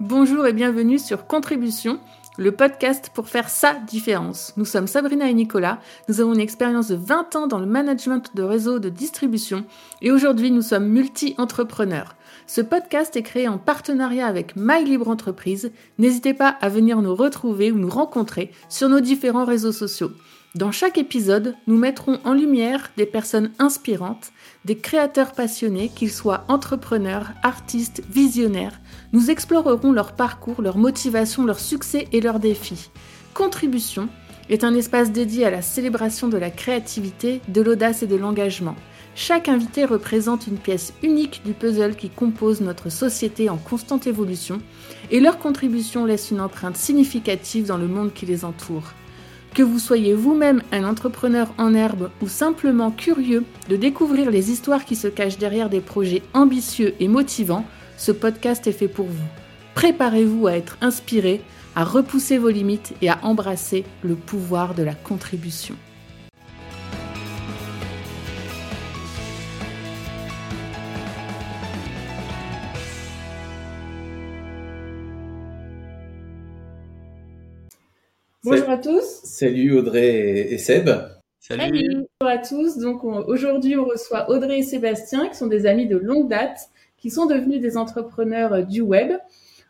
Bonjour et bienvenue sur Contribution, le podcast pour faire sa différence. Nous sommes Sabrina et Nicolas, nous avons une expérience de 20 ans dans le management de réseaux de distribution et aujourd'hui nous sommes multi-entrepreneurs. Ce podcast est créé en partenariat avec My Libre Entreprise. N'hésitez pas à venir nous retrouver ou nous rencontrer sur nos différents réseaux sociaux. Dans chaque épisode, nous mettrons en lumière des personnes inspirantes, des créateurs passionnés, qu'ils soient entrepreneurs, artistes, visionnaires. Nous explorerons leur parcours, leur motivation, leurs succès et leurs défis. Contribution est un espace dédié à la célébration de la créativité, de l'audace et de l'engagement. Chaque invité représente une pièce unique du puzzle qui compose notre société en constante évolution et leur contribution laisse une empreinte significative dans le monde qui les entoure. Que vous soyez vous-même un entrepreneur en herbe ou simplement curieux de découvrir les histoires qui se cachent derrière des projets ambitieux et motivants, ce podcast est fait pour vous. Préparez-vous à être inspiré, à repousser vos limites et à embrasser le pouvoir de la contribution. Bonjour à tous. Salut Audrey et Seb. Salut. Bonjour à tous. Donc aujourd'hui, on reçoit Audrey et Sébastien, qui sont des amis de longue date, qui sont devenus des entrepreneurs euh, du web.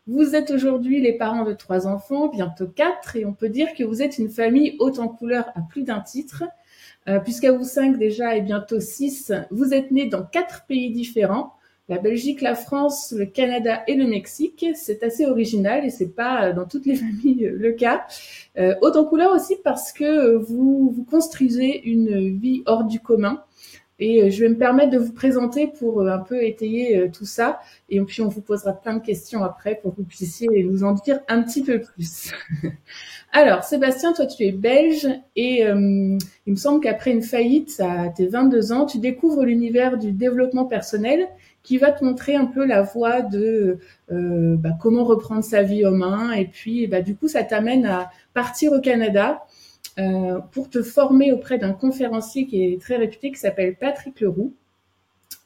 Vous êtes aujourd'hui les parents de trois enfants, bientôt quatre, et on peut dire que vous êtes une famille haute en couleur à plus d'un titre. Euh, Puisqu'à vous cinq déjà et bientôt six, vous êtes nés dans quatre pays différents la Belgique, la France, le Canada et le Mexique. C'est assez original et c'est pas euh, dans toutes les familles euh, le cas. Euh, autant couleur aussi parce que vous, vous construisez une vie hors du commun. Et je vais me permettre de vous présenter pour un peu étayer tout ça. Et puis on vous posera plein de questions après pour que vous puissiez nous en dire un petit peu plus. Alors, Sébastien, toi tu es belge et il me semble qu'après une faillite à tes 22 ans, tu découvres l'univers du développement personnel qui va te montrer un peu la voie de euh, bah, comment reprendre sa vie en main. Et puis, bah, du coup, ça t'amène à partir au Canada euh, pour te former auprès d'un conférencier qui est très réputé, qui s'appelle Patrick Leroux.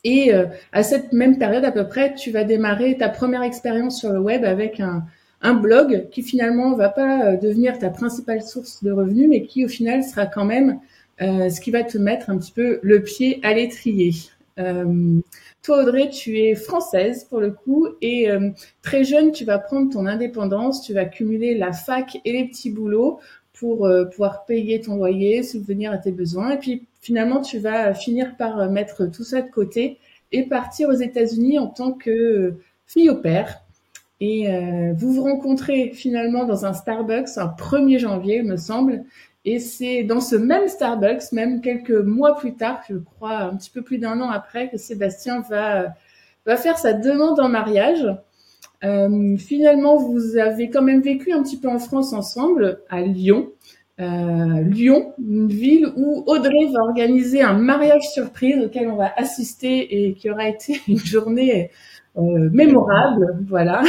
Et euh, à cette même période à peu près, tu vas démarrer ta première expérience sur le web avec un, un blog qui finalement va pas devenir ta principale source de revenus, mais qui au final sera quand même ce qui va te mettre un petit peu le pied à l'étrier. Euh, toi, Audrey, tu es française pour le coup et euh, très jeune, tu vas prendre ton indépendance, tu vas cumuler la fac et les petits boulots pour euh, pouvoir payer ton loyer, subvenir à tes besoins. Et puis finalement, tu vas finir par mettre tout ça de côté et partir aux États-Unis en tant que fille au père. Et vous vous rencontrez finalement dans un Starbucks un 1er janvier, il me semble. Et c'est dans ce même Starbucks, même quelques mois plus tard, je crois un petit peu plus d'un an après, que Sébastien va, va faire sa demande en mariage. Euh, finalement, vous avez quand même vécu un petit peu en France ensemble, à Lyon. Euh, Lyon, une ville où Audrey va organiser un mariage surprise auquel on va assister et qui aura été une journée euh, mémorable, voilà.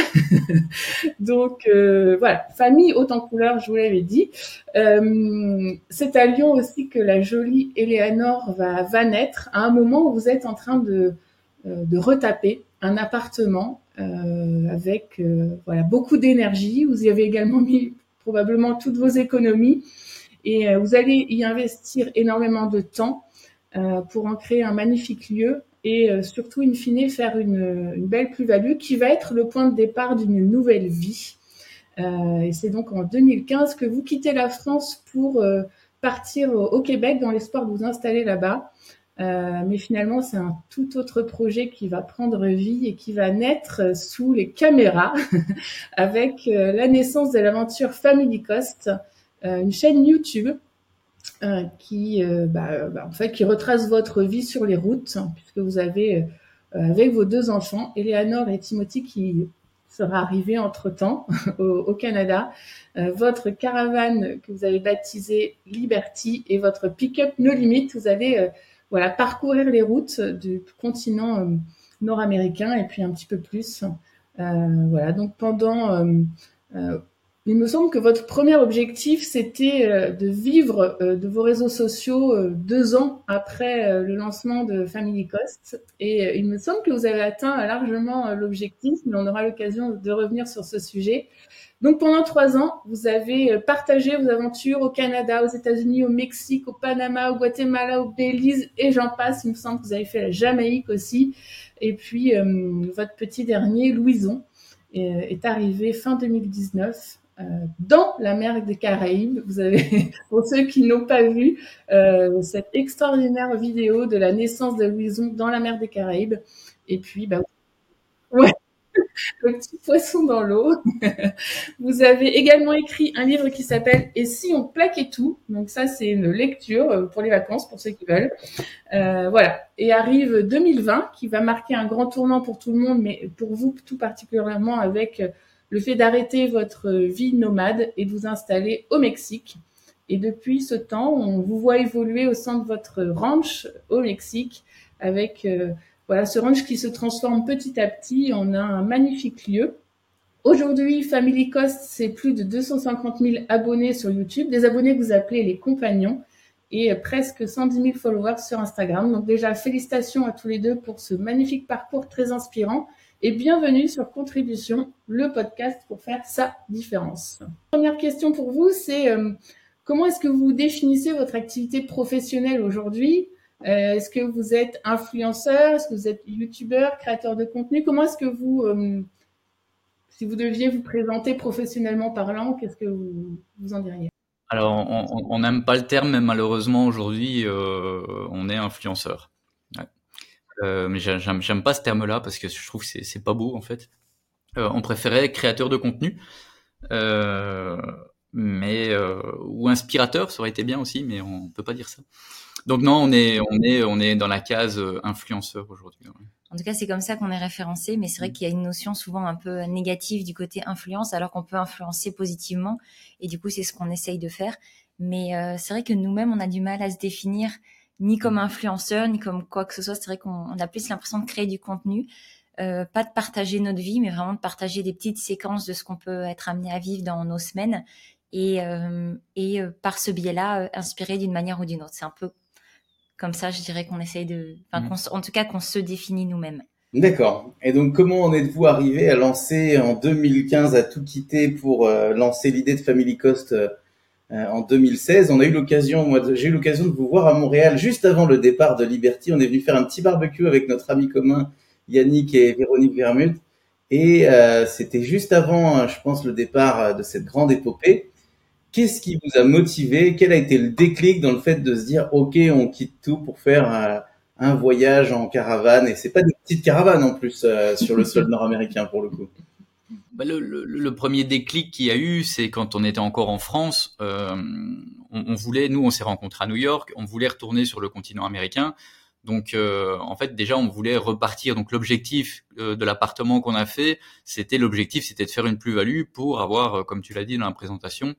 Donc euh, voilà, famille autant couleur, je vous l'avais dit. Euh, c'est à Lyon aussi que la jolie Eleanor va, naître à un moment où vous êtes en train de, de retaper un appartement avec voilà beaucoup d'énergie. Vous y avez également mis probablement toutes vos économies et vous allez y investir énormément de temps pour en créer un magnifique lieu et euh, surtout, in fine, faire une, belle plus-value qui va être le point de départ d'une nouvelle vie. Euh, et c'est donc en 2015 que vous quittez la France pour euh, partir au, Québec dans l'espoir de vous installer là-bas. mais finalement, c'est un tout autre projet qui va prendre vie et qui va naître sous les caméras avec la naissance de l'aventure Family Cost, une chaîne YouTube euh, qui, euh, bah, bah, en fait, qui retrace votre vie sur les routes, hein, puisque vous avez euh, avec vos deux enfants, Eleanor et Timothy, qui sera arrivé entre temps au, Canada, votre caravane que vous avez baptisée Liberty et votre pick-up No Limit. Vous allez voilà parcourir les routes du continent nord-américain et puis un petit peu plus. voilà donc pendant Il me semble que votre premier objectif, c'était euh, de vivre euh, de vos réseaux sociaux euh, deux ans après le lancement de Family Cost. Et il me semble que vous avez atteint largement l'objectif, mais on aura l'occasion de revenir sur ce sujet. Donc pendant trois ans, vous avez partagé vos aventures au Canada, aux États-Unis, au Mexique, au Panama, au Guatemala, au Belize et j'en passe. Il me semble que vous avez fait la Jamaïque aussi. Et puis votre petit dernier, Louison, est arrivé fin 2019 euh, dans la mer des Caraïbes. Vous avez, pour ceux qui n'ont pas vu, euh, cette extraordinaire vidéo de la naissance de Louison dans la mer des Caraïbes. Et puis, bah, ouais, le petit poisson dans l'eau. Vous avez également écrit un livre qui s'appelle Et si on plaquait tout? Donc ça, c'est une lecture euh, pour les vacances, pour ceux qui veulent. Euh, voilà. Et arrive 2020, qui va marquer un grand tournant pour tout le monde, mais pour vous tout particulièrement avec le fait d'arrêter votre vie nomade et de vous installer au Mexique. Et depuis ce temps, on vous voit évoluer au sein de votre ranch au Mexique avec euh, voilà ce ranch qui se transforme petit à petit en un magnifique lieu. Aujourd'hui, Family Cost, c'est plus de 250 000 abonnés sur YouTube, des abonnés que vous appelez les compagnons et presque 110 000 followers sur Instagram. Donc déjà, félicitations à tous les deux pour ce magnifique parcours très inspirant et bienvenue sur Contribution, le podcast pour faire sa différence. Première question pour vous, c'est euh, comment est-ce que vous définissez votre activité professionnelle aujourd'hui? Euh, Est-ce que vous êtes influenceur? Est-ce que vous êtes youtubeur, créateur de contenu? Comment est-ce que vous, euh, si vous deviez vous présenter professionnellement parlant, qu'est-ce que vous, vous en diriez? Alors, on n'aime pas le terme, mais malheureusement aujourd'hui, on est influenceur. Euh, mais j'aime pas ce terme-là parce que je trouve que c'est pas beau en fait. Euh, on préférait créateur de contenu, euh, mais ou inspirateur, ça aurait été bien aussi, mais on peut pas dire ça. Donc non, on est on est on est dans la case influenceur aujourd'hui. En tout cas, c'est comme ça qu'on est référencé, mais c'est vrai mm. qu'il y a une notion souvent un peu négative du côté influence, alors qu'on peut influencer positivement, et du coup, c'est ce qu'on essaye de faire. Mais c'est vrai que nous-mêmes, on a du mal à se définir ni comme influenceur, ni comme quoi que ce soit. C'est vrai qu'on a plus l'impression de créer du contenu, euh, pas de partager notre vie, mais vraiment de partager des petites séquences de ce qu'on peut être amené à vivre dans nos semaines et, euh, et euh, par ce biais-là, inspirer d'une manière ou d'une autre. C'est un peu comme ça, je dirais qu'on essaye de, enfin, mmh. en tout cas, qu'on se définit nous-mêmes. D'accord. Et donc, comment en êtes-vous arrivé à lancer en 2015, à tout quitter pour lancer l'idée de Family Cost en 2016. On a eu l'occasion, moi, j'ai eu l'occasion de vous voir à Montréal juste avant le départ de Liberty. On est venu faire un petit barbecue avec notre ami commun Yannick et Véronique Vermut. Et euh, c'était juste avant, euh, je pense, le départ de cette grande épopée. Qu'est-ce qui vous a motivé? Quel a été le déclic dans le fait de se dire, OK, on quitte tout pour faire un voyage en caravane? Et c'est pas des petites caravanes en plus sur le sol nord-américain pour le coup. Bah, le, le, le, premier déclic qu'il y a eu, c'est quand on était encore en France. Euh, on, on, voulait, nous, on s'est rencontrés à New York, on voulait retourner sur le continent américain. Donc, euh, en fait, déjà, on voulait repartir. Donc, l'objectif euh, de l'appartement qu'on a fait, c'était l'objectif, c'était de faire une plus-value pour avoir, euh, comme tu l'as dit dans la présentation,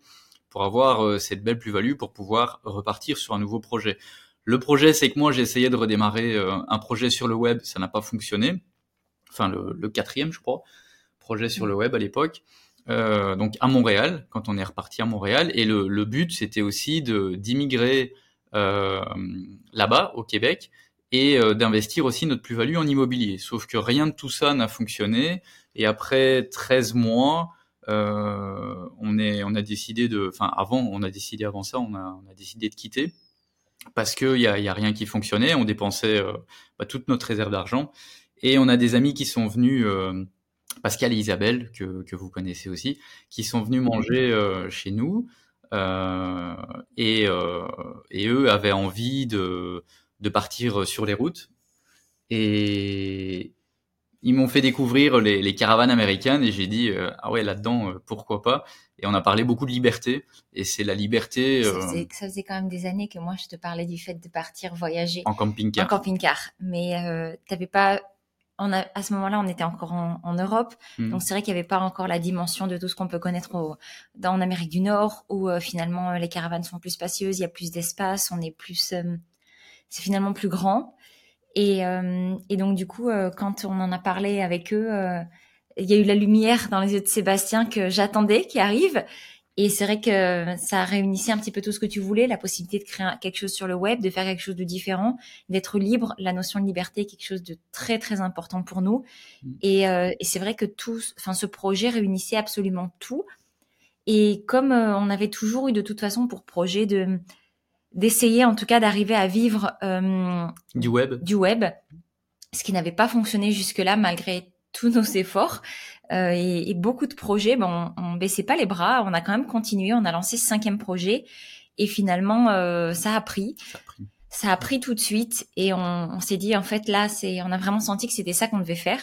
pour avoir euh, cette belle plus-value pour pouvoir repartir sur un nouveau projet. Le projet, c'est que moi, j'ai essayé de redémarrer un projet sur le web, ça n'a pas fonctionné. Enfin, le, le quatrième, je crois projet sur le web à l'époque. Euh, donc à Montréal, quand on est reparti à Montréal. Et le, le but, c'était aussi d'immigrer euh, là-bas, au Québec, et euh, d'investir aussi notre plus-value en immobilier. Sauf que rien de tout ça n'a fonctionné. Et après 13 mois, on, est, on a décidé de... Enfin, avant, on a décidé avant ça, on a, on a décidé de quitter. Parce qu'il y a, y a rien qui fonctionnait. On dépensait bah, toute notre réserve d'argent. Et on a des amis qui sont venus Pascal et Isabelle, que, que vous connaissez aussi, qui sont venus manger euh, chez nous. Euh, et, euh, et, eux avaient envie de, de partir sur les routes. Et ils m'ont fait découvrir les, les, caravanes américaines et j'ai dit euh, ah ouais là-dedans euh, pourquoi pas? Et on a parlé beaucoup de liberté et c'est la liberté. Ça faisait, ça, faisait, quand même des années que moi je te parlais du fait de partir voyager en camping-car. En camping-car, mais t'avais pas on a, à ce moment-là, on était encore en, en Europe, hmm. donc c'est vrai qu'il n'y avait pas encore la dimension de tout ce qu'on peut connaître au, dans en Amérique du Nord, où euh, finalement les caravanes sont plus spacieuses, il y a plus d'espace, on est plus, euh, c'est finalement plus grand. Et, euh, et, donc du coup, quand on en a parlé avec eux, il y a eu la lumière dans les yeux de Sébastien que j'attendais, qui arrive. Et c'est vrai que ça réunissait un petit peu tout ce que tu voulais, la possibilité de créer quelque chose sur le web, de faire quelque chose de différent, d'être libre. La notion de liberté est quelque chose de très très important pour nous. Mm. Et, euh, et c'est vrai que tout, enfin, ce projet réunissait absolument tout. Et comme euh, on avait toujours eu de toute façon pour projet de d'essayer en tout cas d'arriver à vivre euh, du web, du web, ce qui n'avait pas fonctionné jusque-là malgré tous nos efforts euh, et, et, beaucoup de projets. Bon, on, on, baissait pas les bras, on a quand même continué. On a lancé ce cinquième projet et finalement euh, ça a pris. Ça a pris. Ça a pris tout de suite et on, on s'est dit en fait là c'est on a vraiment senti que c'était ça qu'on devait faire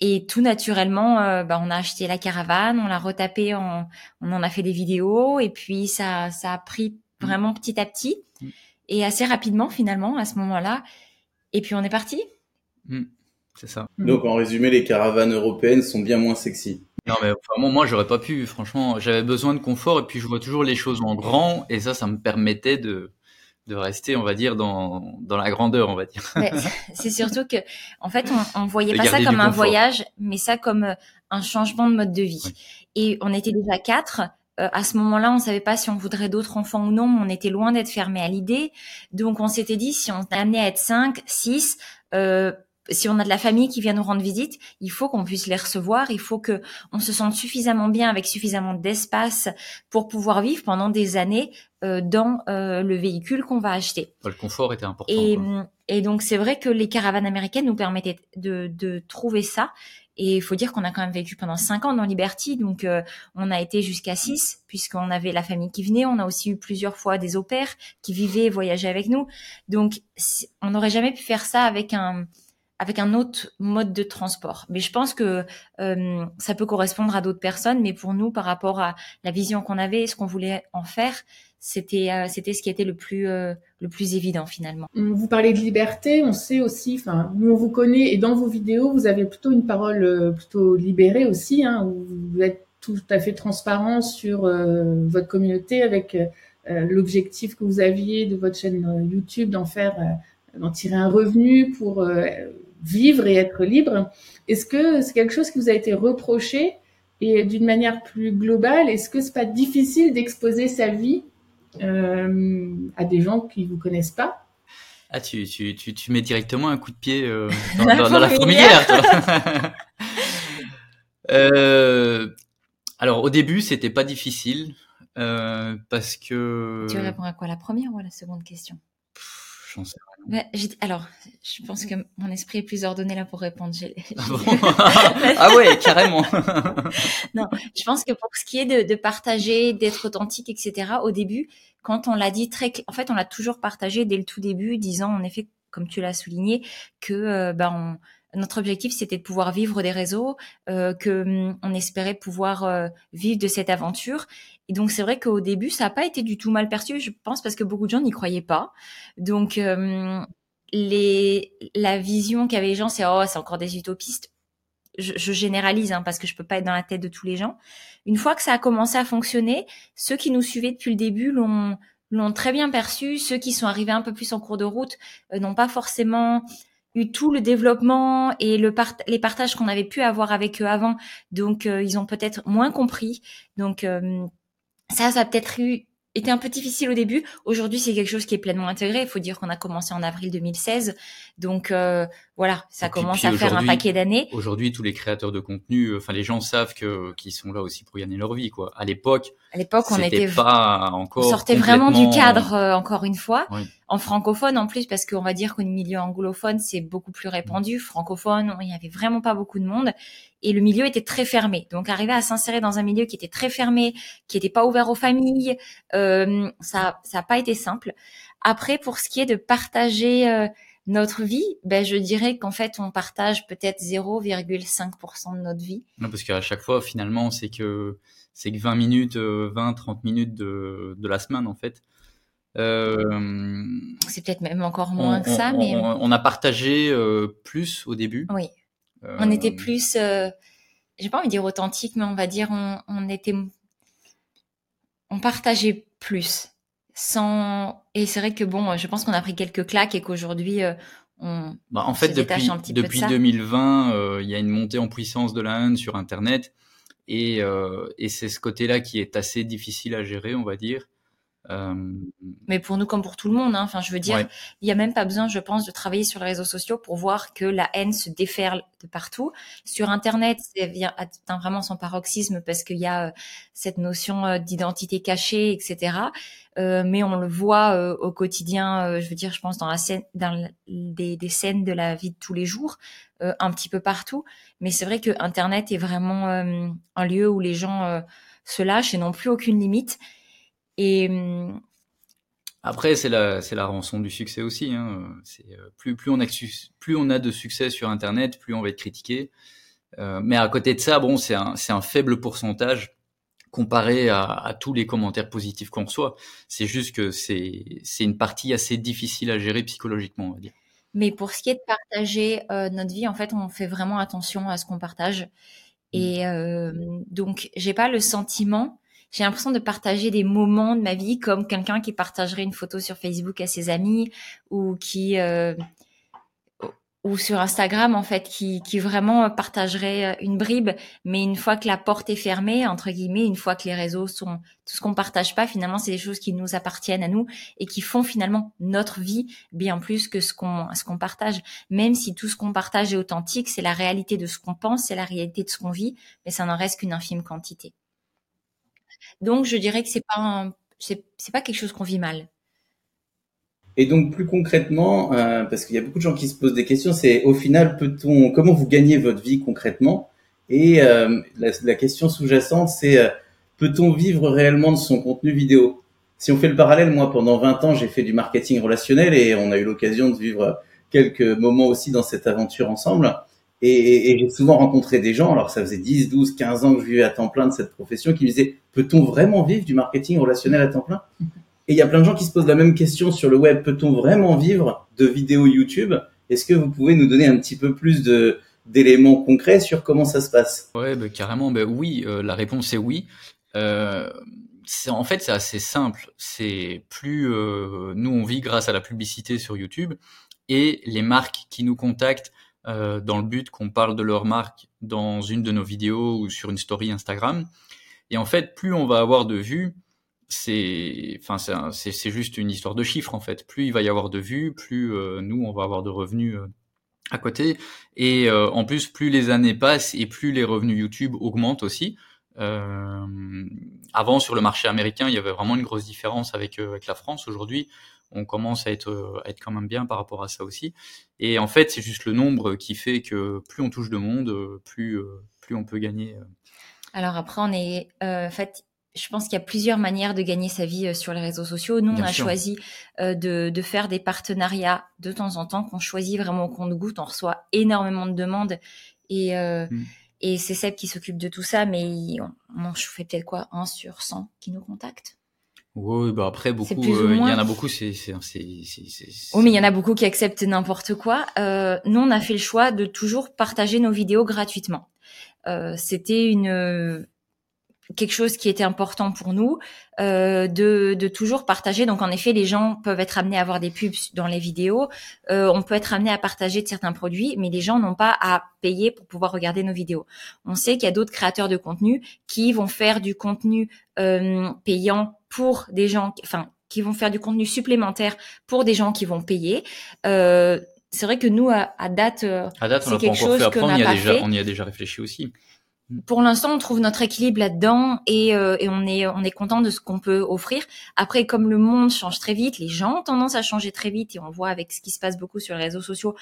et tout naturellement euh, bah, on a acheté la caravane on l'a retapé on, on en a fait des vidéos et puis ça ça a pris mm. vraiment petit à petit mm. et assez rapidement finalement à ce moment-là et puis on est parti mm. C'est ça. Hmm. Donc en résumé, les caravanes européennes sont bien moins sexy. Non mais vraiment, moi j'aurais pas pu. Franchement, j'avais besoin de confort et puis je vois toujours les choses en grand et ça, ça me permettait de de rester, on va dire, dans, dans la grandeur, on va dire. c'est surtout que, en fait, on, on voyait pas ça comme un voyage, mais ça comme euh, un changement de mode de vie. Et on était déjà quatre. Euh, à ce moment-là, on savait pas si on voudrait d'autres enfants ou non, mais on était loin d'être fermé à l'idée. Donc, on s'était dit, si on amené à être cinq, six, euh, si on a de la famille qui vient nous rendre visite, il faut qu'on puisse les recevoir, il faut que on se sente suffisamment bien avec suffisamment d'espace pour pouvoir vivre pendant des années euh, dans euh, le véhicule qu'on va acheter. Le confort était important. Et, et donc c'est vrai que les caravanes américaines nous permettaient de, de trouver ça. Et il faut dire qu'on a quand même vécu pendant cinq ans dans Liberty, donc euh, on a été jusqu'à six puisqu'on avait la famille qui venait. On a aussi eu plusieurs fois des au qui vivaient et voyageaient avec nous. Donc on n'aurait jamais pu faire ça avec un avec un autre mode de transport. Mais je pense que euh, ça peut correspondre à d'autres personnes, mais pour nous, par rapport à la vision qu'on avait et ce qu'on voulait en faire, c'était euh, c'était ce qui était le plus euh, le plus évident finalement. Vous parlez de liberté, on sait aussi, enfin nous on vous connaît et dans vos vidéos vous avez plutôt une parole euh, plutôt libérée aussi, hein, où vous êtes tout à fait transparent sur euh, votre communauté avec l'objectif que vous aviez de votre chaîne YouTube d'en faire d'en tirer un revenu pour vivre et être libre. Est-ce que c'est quelque chose qui vous a été reproché et d'une manière plus globale, est-ce que c'est pas difficile d'exposer sa vie euh, à des gens qui vous connaissent pas? Ah, tu, tu, tu, tu, mets directement un coup de pied euh, dans, dans, dans, la fourmilière, toi. euh, alors, au début, c'était pas difficile euh, parce que. Tu réponds à quoi, la première ou à la seconde question? J'en sais alors, je pense que mon esprit est plus ordonné là pour répondre. Ah, ah, ouais, carrément. non, je pense que pour ce qui est de, de partager, d'être authentique, etc. Au début, quand on l'a dit très, en fait, on l'a toujours partagé dès le tout début, disant en effet, comme tu l'as souligné, que euh, ben on, notre objectif, c'était de pouvoir vivre des réseaux, euh, que hum, on espérait pouvoir euh, vivre de cette aventure. Et donc c'est vrai qu'au début, ça n'a pas été du tout mal perçu, je pense, parce que beaucoup de gens n'y croyaient pas. Donc hum, les, la vision qu'avaient les gens, c'est oh, c'est encore des utopistes. Je, je généralise hein, parce que je peux pas être dans la tête de tous les gens. Une fois que ça a commencé à fonctionner, ceux qui nous suivaient depuis le début l'ont l'ont très bien perçu. Ceux qui sont arrivés un peu plus en cours de route euh, n'ont pas forcément eu tout le développement et le les partages qu'on avait pu avoir avec eux avant. Donc, euh, ils ont peut-être moins compris. Donc, euh, ça, ça a peut-être eu été un peu difficile au début. Aujourd'hui, c'est quelque chose qui est pleinement intégré. Il faut dire qu'on a commencé en avril 2016. Donc euh, voilà, ça commence à faire un paquet d'années. Aujourd'hui, tous les créateurs de contenu, enfin les gens savent que qu'ils sont là aussi pour gagner leur vie quoi. À l'époque, à l'époque, on était pas encore on sortait vraiment du cadre encore une fois. Oui en francophone en plus parce qu'on va dire qu'au milieu anglophone c'est beaucoup plus répandu. Francophone, il y avait vraiment pas beaucoup de monde et le milieu était très fermé. Donc arriver à s'insérer dans un milieu qui était très fermé, qui n'était pas ouvert aux familles, euh, ça ça a pas été simple. Après pour ce qui est de partager euh, notre vie, ben je dirais qu'en fait on partage peut-être 0,5% de notre vie. Non parce qu'à chaque fois finalement c'est que c'est que 20 minutes, 20, euh, 30 minutes de, de la semaine en fait. Euh, c'est peut-être même encore moins on, que ça, on, mais on a partagé euh, plus au début. Oui. On était plus, euh, j'ai pas envie de dire authentique, mais on va dire on, on était, on partageait plus. Sans et c'est vrai que bon, je pense qu'on a pris quelques claques et qu'aujourd'hui on bah, en fait, depuis, depuis 2020, il y a une montée en puissance de la haine sur Internet. Et, et c'est ce côté-là qui est assez difficile à gérer, on va dire. Euh, Mais pour nous comme pour tout le monde, hein, enfin je veux dire, il n'y a même pas besoin, je pense, de travailler sur les réseaux sociaux pour voir que la haine se déferle de partout. Sur Internet, c'est atteint vraiment son paroxysme parce qu'il y a euh, cette notion euh, d'identité cachée, etc. Euh, mais on le voit au quotidien, je veux dire, je pense dans la scène, dans des, des, scènes de la vie de tous les jours, un petit peu partout. Mais c'est vrai que Internet est vraiment un lieu où les gens se lâchent et n'ont plus aucune limite. Et hum, après, c'est la, c'est la rançon du succès aussi. Hein. C'est euh, plus, plus on a, plus on a de succès sur Internet, plus on va être critiqué. Euh, mais à côté de ça, bon, c'est un, c'est un faible pourcentage comparé à, à tous les commentaires positifs qu'on reçoit. C'est juste que c'est, c'est une partie assez difficile à gérer psychologiquement, on va dire. Mais pour ce qui est de partager euh, notre vie, en fait, on fait vraiment attention à ce qu'on partage. Et mmh. euh, donc, j'ai pas le sentiment j'ai l'impression de partager des moments de ma vie comme quelqu'un qui partagerait une photo sur Facebook à ses amis ou qui euh, ou sur Instagram en fait qui, qui vraiment partagerait une bribe. Mais une fois que la porte est fermée entre guillemets une fois que les réseaux sont tout ce qu'on partage pas finalement c'est des choses qui nous appartiennent à nous et qui font finalement notre vie bien plus que ce qu'on ce qu'on partage. Même si tout ce qu'on partage est authentique c'est la réalité de ce qu'on pense c'est la réalité de ce qu'on vit mais ça n'en reste qu'une infime quantité donc, je dirais que c'est pas pas quelque chose qu'on vit mal. Et donc plus concrètement, euh, parce qu'il y a beaucoup de gens qui se posent des questions, c'est au final peut-on, comment vous gagnez votre vie concrètement? Et euh, la, question sous-jacente, c'est euh, peut-on vivre réellement de son contenu vidéo? Si on fait le parallèle, moi pendant 20 ans, j'ai fait du marketing relationnel et on a eu l'occasion de vivre quelques moments aussi dans cette aventure ensemble. Et, et, j'ai souvent rencontré des gens, alors ça faisait 10, 12, 15 ans que je vivais à temps plein de cette profession, qui me disaient, peut-on vraiment vivre du marketing relationnel à temps plein? Et il y a plein de gens qui se posent la même question sur le web, peut-on vraiment vivre de vidéos YouTube? Est-ce que vous pouvez nous donner un petit peu plus de d'éléments concrets sur comment ça se passe? Ouais, bah, carrément, bah, oui, euh, la réponse est oui. Euh, en fait, c'est assez simple. C'est plus euh, nous on vit grâce à la publicité sur YouTube et les marques qui nous contactent euh, dans le but qu'on parle de leur marque dans une de nos vidéos ou sur une story Instagram. Et en fait, plus on va avoir de vues, c'est, enfin, c'est juste une histoire de chiffres en fait. Plus il va y avoir de vues, plus euh, nous on va avoir de revenus euh, à côté. Et en plus, plus les années passent et plus les revenus YouTube augmentent aussi. avant, sur le marché américain, il y avait vraiment une grosse différence avec, avec la France. Aujourd'hui, on commence à être, euh, être quand même bien par rapport à ça aussi. Et en fait, c'est juste le nombre qui fait que plus on touche de monde, euh, plus, euh, plus on peut gagner. Alors après, on est, en fait, je pense qu'il y a plusieurs manières de gagner sa vie sur les réseaux sociaux. Nous, on a choisi de, de, faire des partenariats de temps en temps qu'on choisit vraiment au compte-goutte. On reçoit énormément de demandes et, mmh. et c'est Seb qui s'occupe de tout ça, mais on, on fait peut-être quoi, un sur 100 qui nous contactent. Oui, bah après beaucoup, euh, il y en a beaucoup, c'est c'est Oui, mais il y en a beaucoup qui acceptent n'importe quoi. Euh, nous, on a fait le choix de toujours partager nos vidéos gratuitement. Euh, C'était une quelque chose qui était important pour nous euh, de, de, toujours partager. Donc en effet, les gens peuvent être amenés à avoir des pubs dans les vidéos. Euh, on peut être amené à partager de certains produits, mais les gens n'ont pas à payer pour pouvoir regarder nos vidéos. On sait qu'il y a d'autres créateurs de contenu qui vont faire du contenu euh, payant pour des gens, enfin qui vont faire du contenu supplémentaire pour des gens qui vont payer. Euh, c'est vrai que nous, à, date, euh, à date c'est quelque chose qu'on n'a pas déjà, fait. On y a déjà réfléchi aussi pour l'instant, on trouve notre équilibre là-dedans et, euh, et, on est on est content de ce qu'on peut offrir. Après, comme le monde change très vite, les gens ont tendance à changer très vite et on voit avec ce qui se passe beaucoup sur les réseaux sociaux,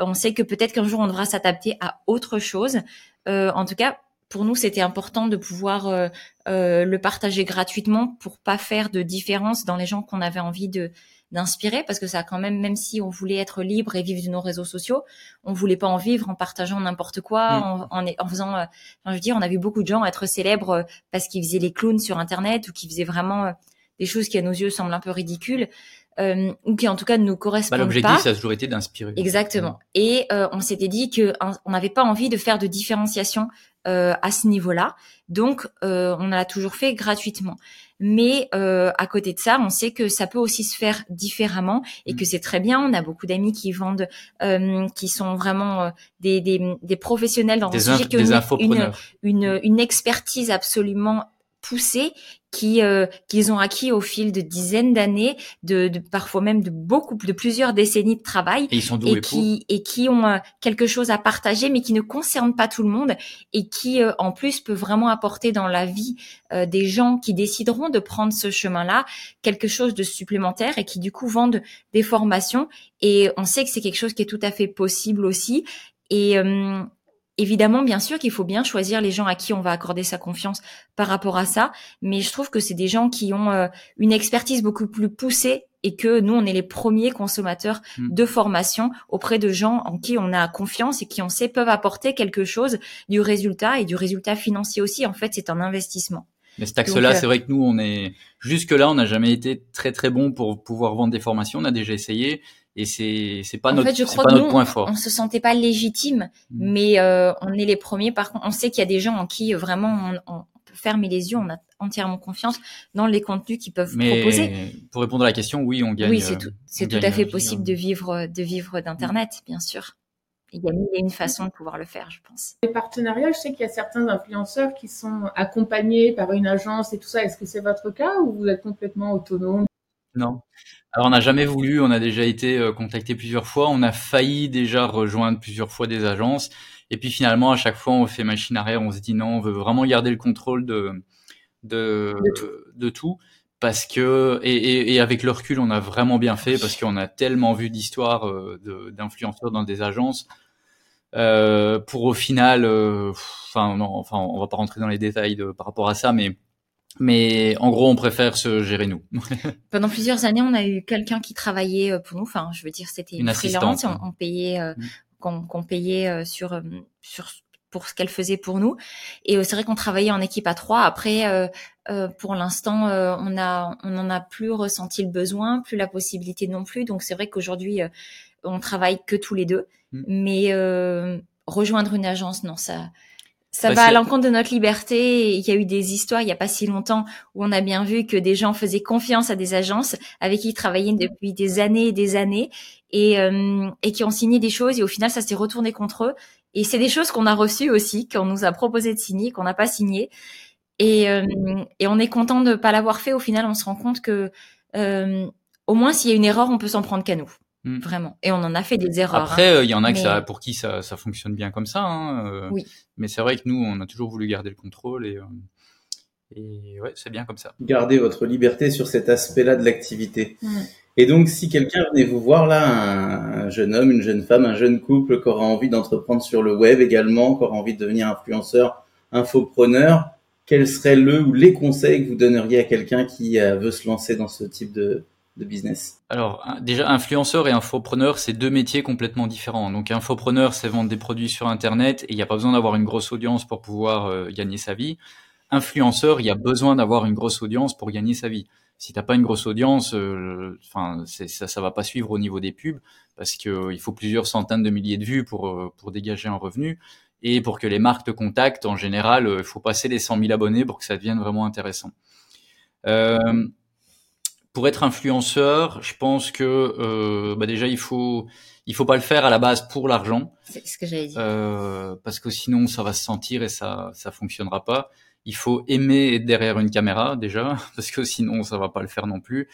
euh, on sait que peut-être qu'un jour on devra s'adapter à autre chose. Euh, en tout cas, pour nous, c'était important de pouvoir le partager gratuitement pour pas faire de différence dans les gens qu'on avait envie de d'inspirer parce que ça quand même même si on voulait être libre et vivre de nos réseaux sociaux on voulait pas en vivre en partageant n'importe quoi mm. en, en, faisant euh, je veux dire on a vu beaucoup de gens être célèbres euh, parce qu'ils faisaient les clowns sur internet ou qu'ils faisaient vraiment euh, des choses qui à nos yeux semblent un peu ridicules euh, ou qui en tout cas ne nous Bah, correspondent L'objectif, pas. ça a toujours été d'inspirer. Exactement. Et euh, on s'était dit que on n'avait pas envie de faire de différenciation euh, à ce niveau-là. Donc, euh, on l'a toujours fait gratuitement. Mais euh, à côté de ça, on sait que ça peut aussi se faire différemment et Mm. que c'est très bien. On a beaucoup d'amis qui vendent, euh, qui sont vraiment euh, des, des, des professionnels dans Des, un sujet qui ont une- une, une expertise absolument poussée qui euh, qu'ils ont acquis au fil de dizaines d'années, de, de parfois même de beaucoup de plusieurs décennies de travail Et ils sont doués et qui et qui ont euh, quelque chose à partager mais qui ne concerne pas tout le monde et qui euh, en plus peut vraiment apporter dans la vie euh, des gens qui décideront de prendre ce chemin-là quelque chose de supplémentaire et qui du coup vendent des formations et on sait que c'est quelque chose qui est tout à fait possible aussi et euh, Évidemment, bien sûr qu'il faut bien choisir les gens à qui on va accorder sa confiance par rapport à ça, mais je trouve que c'est des gens qui ont euh, une expertise beaucoup plus poussée et que nous, on est les premiers consommateurs Mm. de formation auprès de gens en qui on a confiance et qui on sait peuvent apporter quelque chose du résultat et du résultat financier aussi. En fait, c'est un investissement. Mais cet axe-là, euh, c'est vrai que nous, on est jusque là, on n'a jamais été très très bon pour pouvoir vendre des formations. On a déjà essayé et c'est c'est pas en notre fait, je c'est crois pas que notre nous, point on, fort. on se sentait pas légitime, Mm. mais euh, on est les premiers. Par contre, on sait qu'il y a des gens en qui euh, vraiment on, on peut fermer les yeux, on a entièrement confiance dans les contenus qu'ils peuvent proposer. Mais pour répondre à la question, oui, on gagne. Oui, c'est euh, tout, on c'est tout à fait possible de vivre, de vivre d'internet, bien sûr. Il y a mille et une façons de pouvoir le faire, je pense. Les partenariats, je sais qu'il y a certains influenceurs qui sont accompagnés par une agence et tout ça. Est-ce que c'est votre cas ou vous êtes complètement autonome? Non. Alors on n'a jamais voulu, on a déjà été euh, contacté plusieurs fois, on a failli déjà rejoindre plusieurs fois des agences, et puis finalement à chaque fois on fait machine arrière, on se dit non, on veut vraiment garder le contrôle de de, De tout. de tout, parce que et, et, et avec le recul on a vraiment bien fait parce qu'on a tellement vu d'histoires euh, d'influenceurs dans des agences. Euh, pour au final, euh, enfin non, enfin on va pas rentrer dans les détails de, par rapport à ça, mais mais en gros on préfère se gérer nous. Pendant plusieurs années, on a eu quelqu'un qui travaillait euh, pour nous. Enfin, je veux dire, c'était Une une, freelance. assistante. On, on payait, euh, Mm. qu'on qu'on payait euh, sur euh, sur pour ce qu'elle faisait pour nous. Et c'est vrai qu'on travaillait en équipe à trois. Après, euh, euh, pour l'instant, euh, on a on n'en a plus ressenti le besoin, plus la possibilité non plus. Donc c'est vrai qu'aujourd'hui, euh, on travaille que tous les deux. Mm. Mais euh, rejoindre une agence, non, ça ça Bah, va à l'encontre de notre liberté. Il y a eu des histoires il y a pas si longtemps où on a bien vu que des gens faisaient confiance à des agences avec qui ils travaillaient depuis des années et des années et, euh, et qui ont signé des choses et au final ça s'est retourné contre eux. Et c'est des choses qu'on a reçues aussi, qu'on nous a proposé de signer, qu'on n'a pas signé. Et, euh, et on est content de pas l'avoir fait. Au final, on se rend compte que euh, au moins s'il y a une erreur, on peut s'en prendre qu'à nous, Mm. vraiment. Et on en a fait des erreurs. Après, hein. euh, il y en a que ça, pour qui ça, ça fonctionne bien comme ça. Hein, euh, Oui. Mais c'est vrai que nous, on a toujours voulu garder le contrôle et, euh, et ouais, c'est bien comme ça. Gardez votre liberté sur cet aspect-là de l'activité. Mm. Et donc, si quelqu'un venait vous voir là, un, un jeune homme, une jeune femme, un jeune couple qui aura envie d'entreprendre sur le web également, qui aura envie de devenir influenceur, infopreneur, quels seraient le ou les conseils que vous donneriez à quelqu'un qui euh, veut se lancer dans ce type de, Alors, déjà, influenceur et infopreneur, c'est deux métiers complètement différents. Donc, infopreneur, c'est vendre des produits sur Internet et il n'y a pas besoin d'avoir une grosse audience pour pouvoir euh, gagner sa vie. Influenceur, il y a besoin d'avoir une grosse audience pour gagner sa vie. Si t'as pas une grosse audience, euh, enfin, ça, ça va pas suivre au niveau des pubs parce que euh, faut plusieurs centaines de milliers de vues pour dégager un revenu. Et pour que les marques te contactent, en général, il faut passer les 100 000 abonnés pour que ça devienne vraiment intéressant. Pour être influenceur, je pense que euh, bah déjà il faut il faut pas le faire à la base pour l'argent C'est ce que j'avais dit. euh, parce que sinon ça va se sentir et ça ça fonctionnera pas. Il faut aimer être derrière une caméra déjà parce que sinon ça va pas le faire non plus.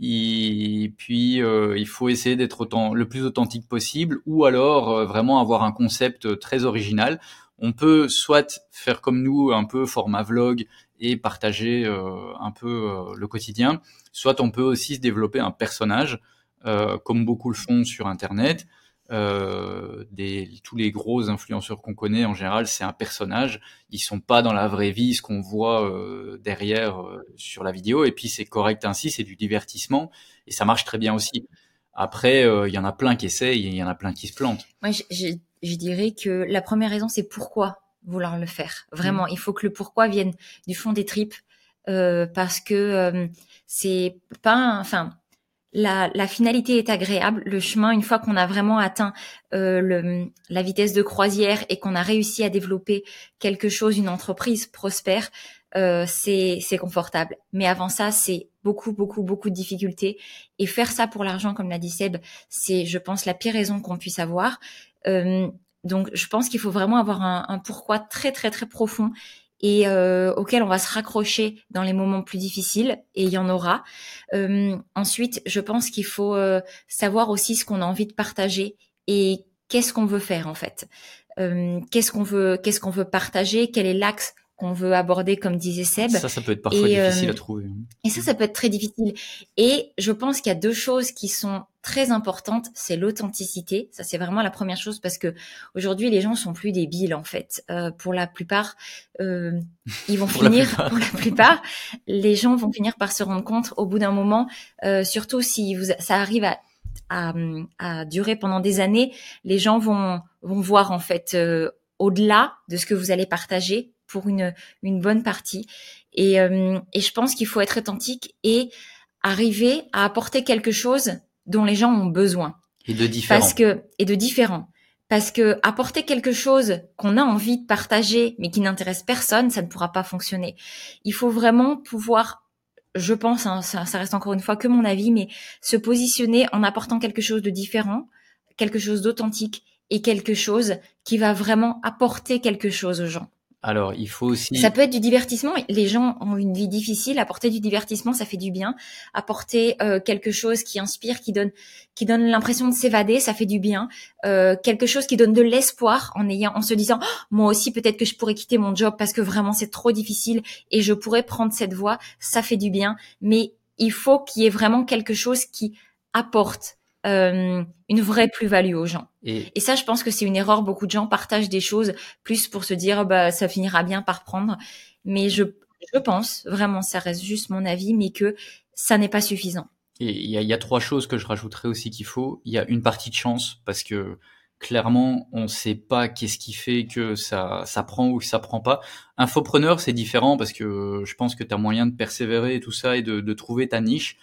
Et puis euh, il faut essayer d'être autant le plus authentique possible ou alors euh, vraiment avoir un concept très original. On peut soit faire comme nous un peu format vlog et partager euh, un peu euh, le quotidien, soit on peut aussi se développer un personnage euh, comme beaucoup le font sur internet. Euh, des, tous les gros influenceurs qu'on connaît en général, c'est un personnage. Ils sont pas dans la vraie vie, ce qu'on voit euh, derrière euh, sur la vidéo. Et puis c'est correct ainsi, c'est du divertissement et ça marche très bien aussi. Après, il y en a plein qui essayent et il y en a plein qui se plantent. Moi, je, je, je dirais que la première raison, c'est pourquoi vouloir le faire. Vraiment, il faut que le pourquoi vienne du fond des tripes, euh, parce que euh, c'est pas, enfin, la, la, finalité est agréable. Le chemin, une fois qu'on a vraiment atteint euh, le, la vitesse de croisière et qu'on a réussi à développer quelque chose, une entreprise prospère, euh, c'est confortable. Mais avant ça, c'est beaucoup, beaucoup, beaucoup de difficultés. Et faire ça pour l'argent, comme l'a dit Seb, c'est, je pense, la pire raison qu'on puisse avoir. Euh, donc, je pense qu'il faut vraiment avoir un, un, pourquoi très, très, très profond et euh, auquel on va se raccrocher dans les moments plus difficiles, et il y en aura. Euh, ensuite, je pense qu'il faut euh, savoir aussi ce qu'on a envie de partager et qu'est-ce qu'on veut faire en fait. Qu'est-ce qu'on veut, qu'est-ce qu'on veut partager, quel est l'axe qu'on veut aborder, comme disait Seb. Ça, ça peut être parfois difficile à trouver. Hein. Et ça, ça peut être très difficile. Et je pense qu'il y a deux choses qui sont très importantes. C'est l'authenticité. Ça, c'est vraiment la première chose parce que aujourd'hui, les gens sont plus débiles en fait. Euh, pour la plupart, euh, ils vont finir. pour la plupart, les gens vont finir par se rendre compte au bout d'un moment, euh, surtout si vous, ça arrive à à, à, durer pendant des années, les gens vont vont voir en fait euh, au-delà de ce que vous allez partager pour une, une bonne partie. Et, euh, et je pense qu'il faut être authentique et arriver à apporter quelque chose dont les gens ont besoin. Et de différent. Parce que, et de différent. Parce que apporter quelque chose qu'on a envie de partager, mais qui n'intéresse personne, ça ne pourra pas fonctionner. Il faut vraiment pouvoir, je pense, hein, ça, ça reste encore une fois que mon avis, mais se positionner en apportant quelque chose de différent, quelque chose d'authentique et quelque chose qui va vraiment apporter quelque chose aux gens. Alors, il faut aussi. Ça peut être du divertissement. Les gens ont une vie difficile. Apporter du divertissement, ça fait du bien. Apporter euh, quelque chose qui inspire, qui donne, qui donne l'impression de s'évader, ça fait du bien. Euh, quelque chose qui donne de l'espoir en ayant, en se disant, oh, moi aussi peut-être que je pourrais quitter mon job parce que vraiment c'est trop difficile et je pourrais prendre cette voie. Ça fait du bien. Mais il faut qu'il y ait vraiment quelque chose qui apporte euh, une vraie plus-value aux gens. Et, ça, je pense que c'est une erreur. Beaucoup de gens partagent des choses plus pour se dire, bah, ça finira bien par prendre. Mais je, je pense, vraiment, ça reste juste mon avis, mais que ça n'est pas suffisant. Et il y a, y a, trois choses que je rajouterais aussi qu'il faut. Il y a une partie de chance, parce que clairement, on ne sait pas qu'est-ce qui fait que ça, ça prend ou que ça prend pas. Infopreneur, c'est différent parce que je pense que tu as moyen de persévérer et tout ça et de, de trouver ta niche.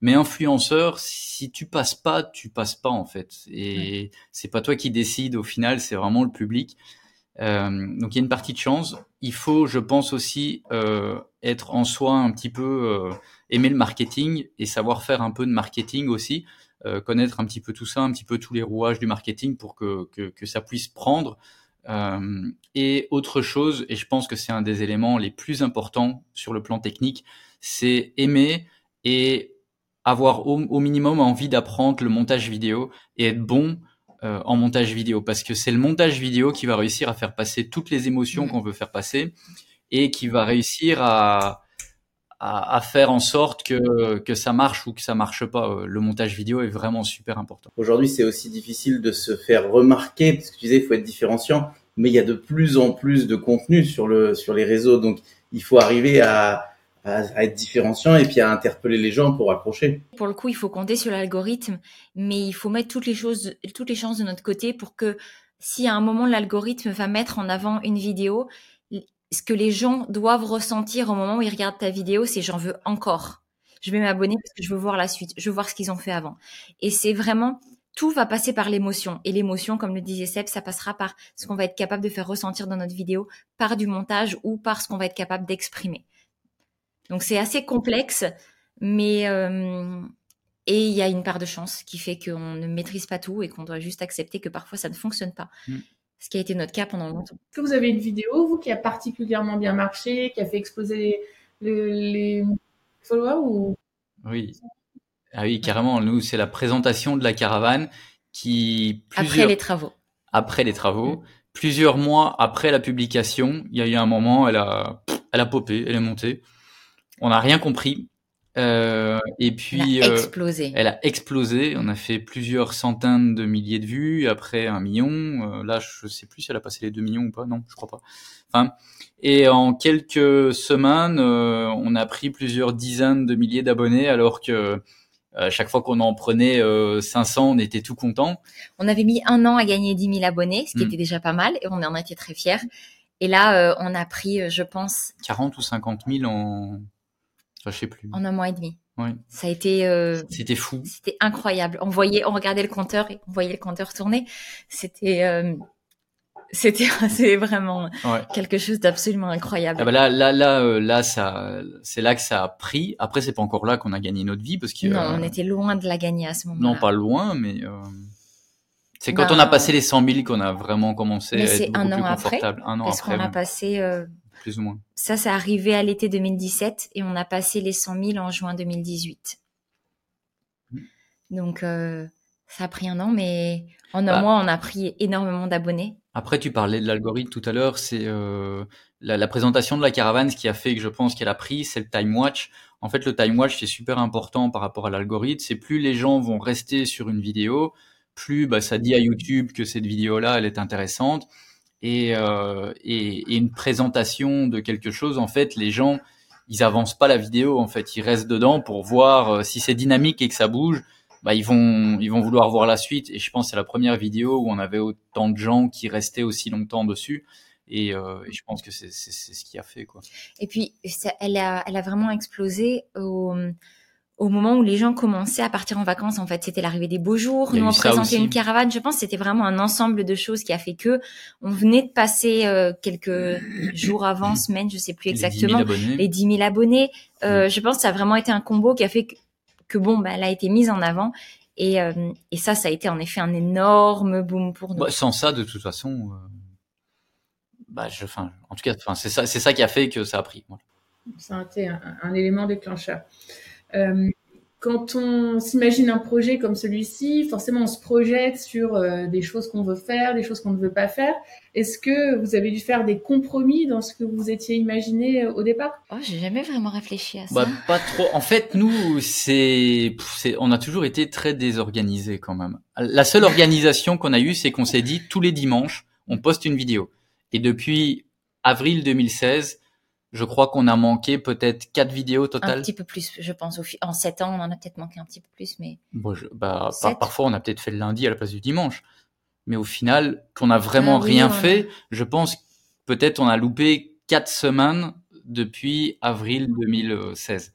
Mais influenceur, si tu passes pas, tu passes pas en fait. Et c'est pas toi qui décide au final, c'est vraiment le public. Euh, donc il y a une partie de chance. Il faut, je pense aussi, euh, être en soi un petit peu euh, aimer le marketing et savoir faire un peu de marketing aussi, connaître un petit peu tout ça, un petit peu tous les rouages du marketing pour que que, que ça puisse prendre. Et autre chose, et je pense que c'est un des éléments les plus importants sur le plan technique, c'est aimer et avoir au, minimum envie d'apprendre le montage vidéo et être bon euh, en montage vidéo parce que c'est le montage vidéo qui va réussir à faire passer toutes les émotions mmh. qu'on veut faire passer et qui va réussir à, à, à, faire en sorte que, que ça marche ou que ça marche pas. Euh, le montage vidéo est vraiment super important. Aujourd'hui, c'est aussi difficile de se faire remarquer parce que tu disais, il faut être différenciant, mais il y a de plus en plus de contenu sur le sur les réseaux, donc il faut arriver à à, être différenciant et puis à interpeller les gens pour accrocher. Pour le coup, il faut compter sur l'algorithme, mais il faut mettre toutes les choses, toutes les chances de notre côté pour que si à un moment l'algorithme va mettre en avant une vidéo, ce que les gens doivent ressentir au moment où ils regardent ta vidéo, c'est j'en veux encore. Je vais m'abonner parce que je veux voir la suite, je veux voir ce qu'ils ont fait avant. Et c'est vraiment tout va passer par l'émotion. Et l'émotion, comme le disait Seb, ça passera par ce qu'on va être capable de faire ressentir dans notre vidéo, par du montage ou par ce qu'on va être capable d'exprimer. Donc c'est assez complexe, mais euh, et il y a une part de chance qui fait qu'on ne maîtrise pas tout et qu'on doit juste accepter que parfois ça ne fonctionne pas. Mm. Ce qui a été notre cas pendant longtemps. Est-ce que vous avez une vidéo, vous, qui a particulièrement bien marché, qui a fait exploser les, followers ou... Oui. Ah oui, carrément. Nous, c'est la présentation de la caravane qui... Après les travaux. Après les travaux. Mm. Plusieurs mois après la publication, il y a eu un moment, elle a, elle a popé, elle est montée on n'a rien compris. Euh, et puis, elle a euh, explosé. elle a explosé. On a fait plusieurs centaines de milliers de vues, après un million. Euh, là, je sais plus si elle a passé les deux millions ou pas. Non, je crois pas. Enfin, et en quelques semaines, on a pris plusieurs dizaines de milliers d'abonnés, alors que à chaque fois qu'on en prenait 500, on était tout content. On avait mis un an à gagner 10 000 abonnés, ce qui hmm. était déjà pas mal, et on en était très fiers. Et là, on a pris, je pense, 40 ou 50 000 en je sais plus. En un mois et demi. Ça a été, euh, C'était fou. c'était incroyable. On voyait, on regardait le compteur et on voyait le compteur tourner. C'était, euh, c'était, c'est vraiment Ouais. quelque chose d'absolument incroyable. Ah bah là, là, là, euh, là, ça, c'est là que ça a pris. Après, c'est pas encore là qu'on a gagné notre vie parce que non, on était loin de la gagner à ce moment-là. non, pas loin, mais c'est quand Bah, on a passé les 100 000 qu'on a vraiment commencé Mais à c'est être beaucoup un plus an après, confortable. Un an Parce après, qu'on a passé, plus ou moins. ça, c'est arrivé à l'été 2017 et on a passé les 100 000 en juin 2018. Mm. Donc, euh, ça a pris un an, mais en un Bah. mois, on a pris énormément d'abonnés. Après, tu parlais de l'algorithme tout à l'heure. C'est euh, la, la présentation de la caravane, ce qui a fait que je pense qu'elle a pris, c'est le time watch. En fait, le time watch, c'est super important par rapport à l'algorithme. C'est plus les gens vont rester sur une vidéo, plus bah, ça dit à YouTube que cette vidéo-là, elle est intéressante. Et, euh, et, une présentation de quelque chose, en fait, les gens, ils avancent pas la vidéo. En fait, ils restent dedans pour voir euh, si c'est dynamique et que ça bouge. Bah, ils vont, ils vont vouloir voir la suite. Et je pense que c'est la première vidéo où on avait autant de gens qui restaient aussi longtemps dessus. Et, euh, je pense que c'est ce qui a fait quoi. Et puis, elle, a, elle a vraiment explosé au, au moment où les gens commençaient à partir en vacances. En fait, c'était l'arrivée des beaux jours. Nous, on présentait une caravane. Je pense que c'était vraiment un ensemble de choses qui a fait que on venait de passer euh, quelques jours avant, semaines, je sais plus Les 10 000 exactement, abonnés. les 10 000 abonnés. Euh, Je pense que ça a vraiment été un combo qui a fait que, que bon, bah, elle a été mise en avant. Et, euh, et ça, ça a été en effet un énorme boom pour nous. Bah, sans ça, de toute façon, euh, bah, je, enfin, en tout cas, enfin, c'est ça, c'est ça qui a fait que ça a pris. voilà. Ça a été un, un élément déclencheur. Euh, quand on s'imagine un projet comme celui-ci, forcément on se projette sur euh, des choses qu'on veut faire, des choses qu'on ne veut pas faire. Est-ce que vous avez dû faire des compromis dans ce que vous étiez imaginé euh, au départ? Oh, j'ai jamais vraiment réfléchi à ça. Bah, pas trop. En fait, nous, c'est, on a toujours été très désorganisés quand même. La seule organisation qu'on a eue, c'est qu'on s'est dit tous les dimanches, on poste une vidéo. Et depuis avril 2016, je crois qu'on a manqué peut-être quatre vidéos au un total. petit peu plus, je pense. En sept ans, on en a peut-être manqué un petit peu plus, mais Bon, je- bah, par- parfois, on a peut-être fait le lundi à la place du dimanche. Mais au final, qu'on a vraiment Ah oui, rien on fait, je pense que peut-être on a loupé quatre semaines depuis avril 2016.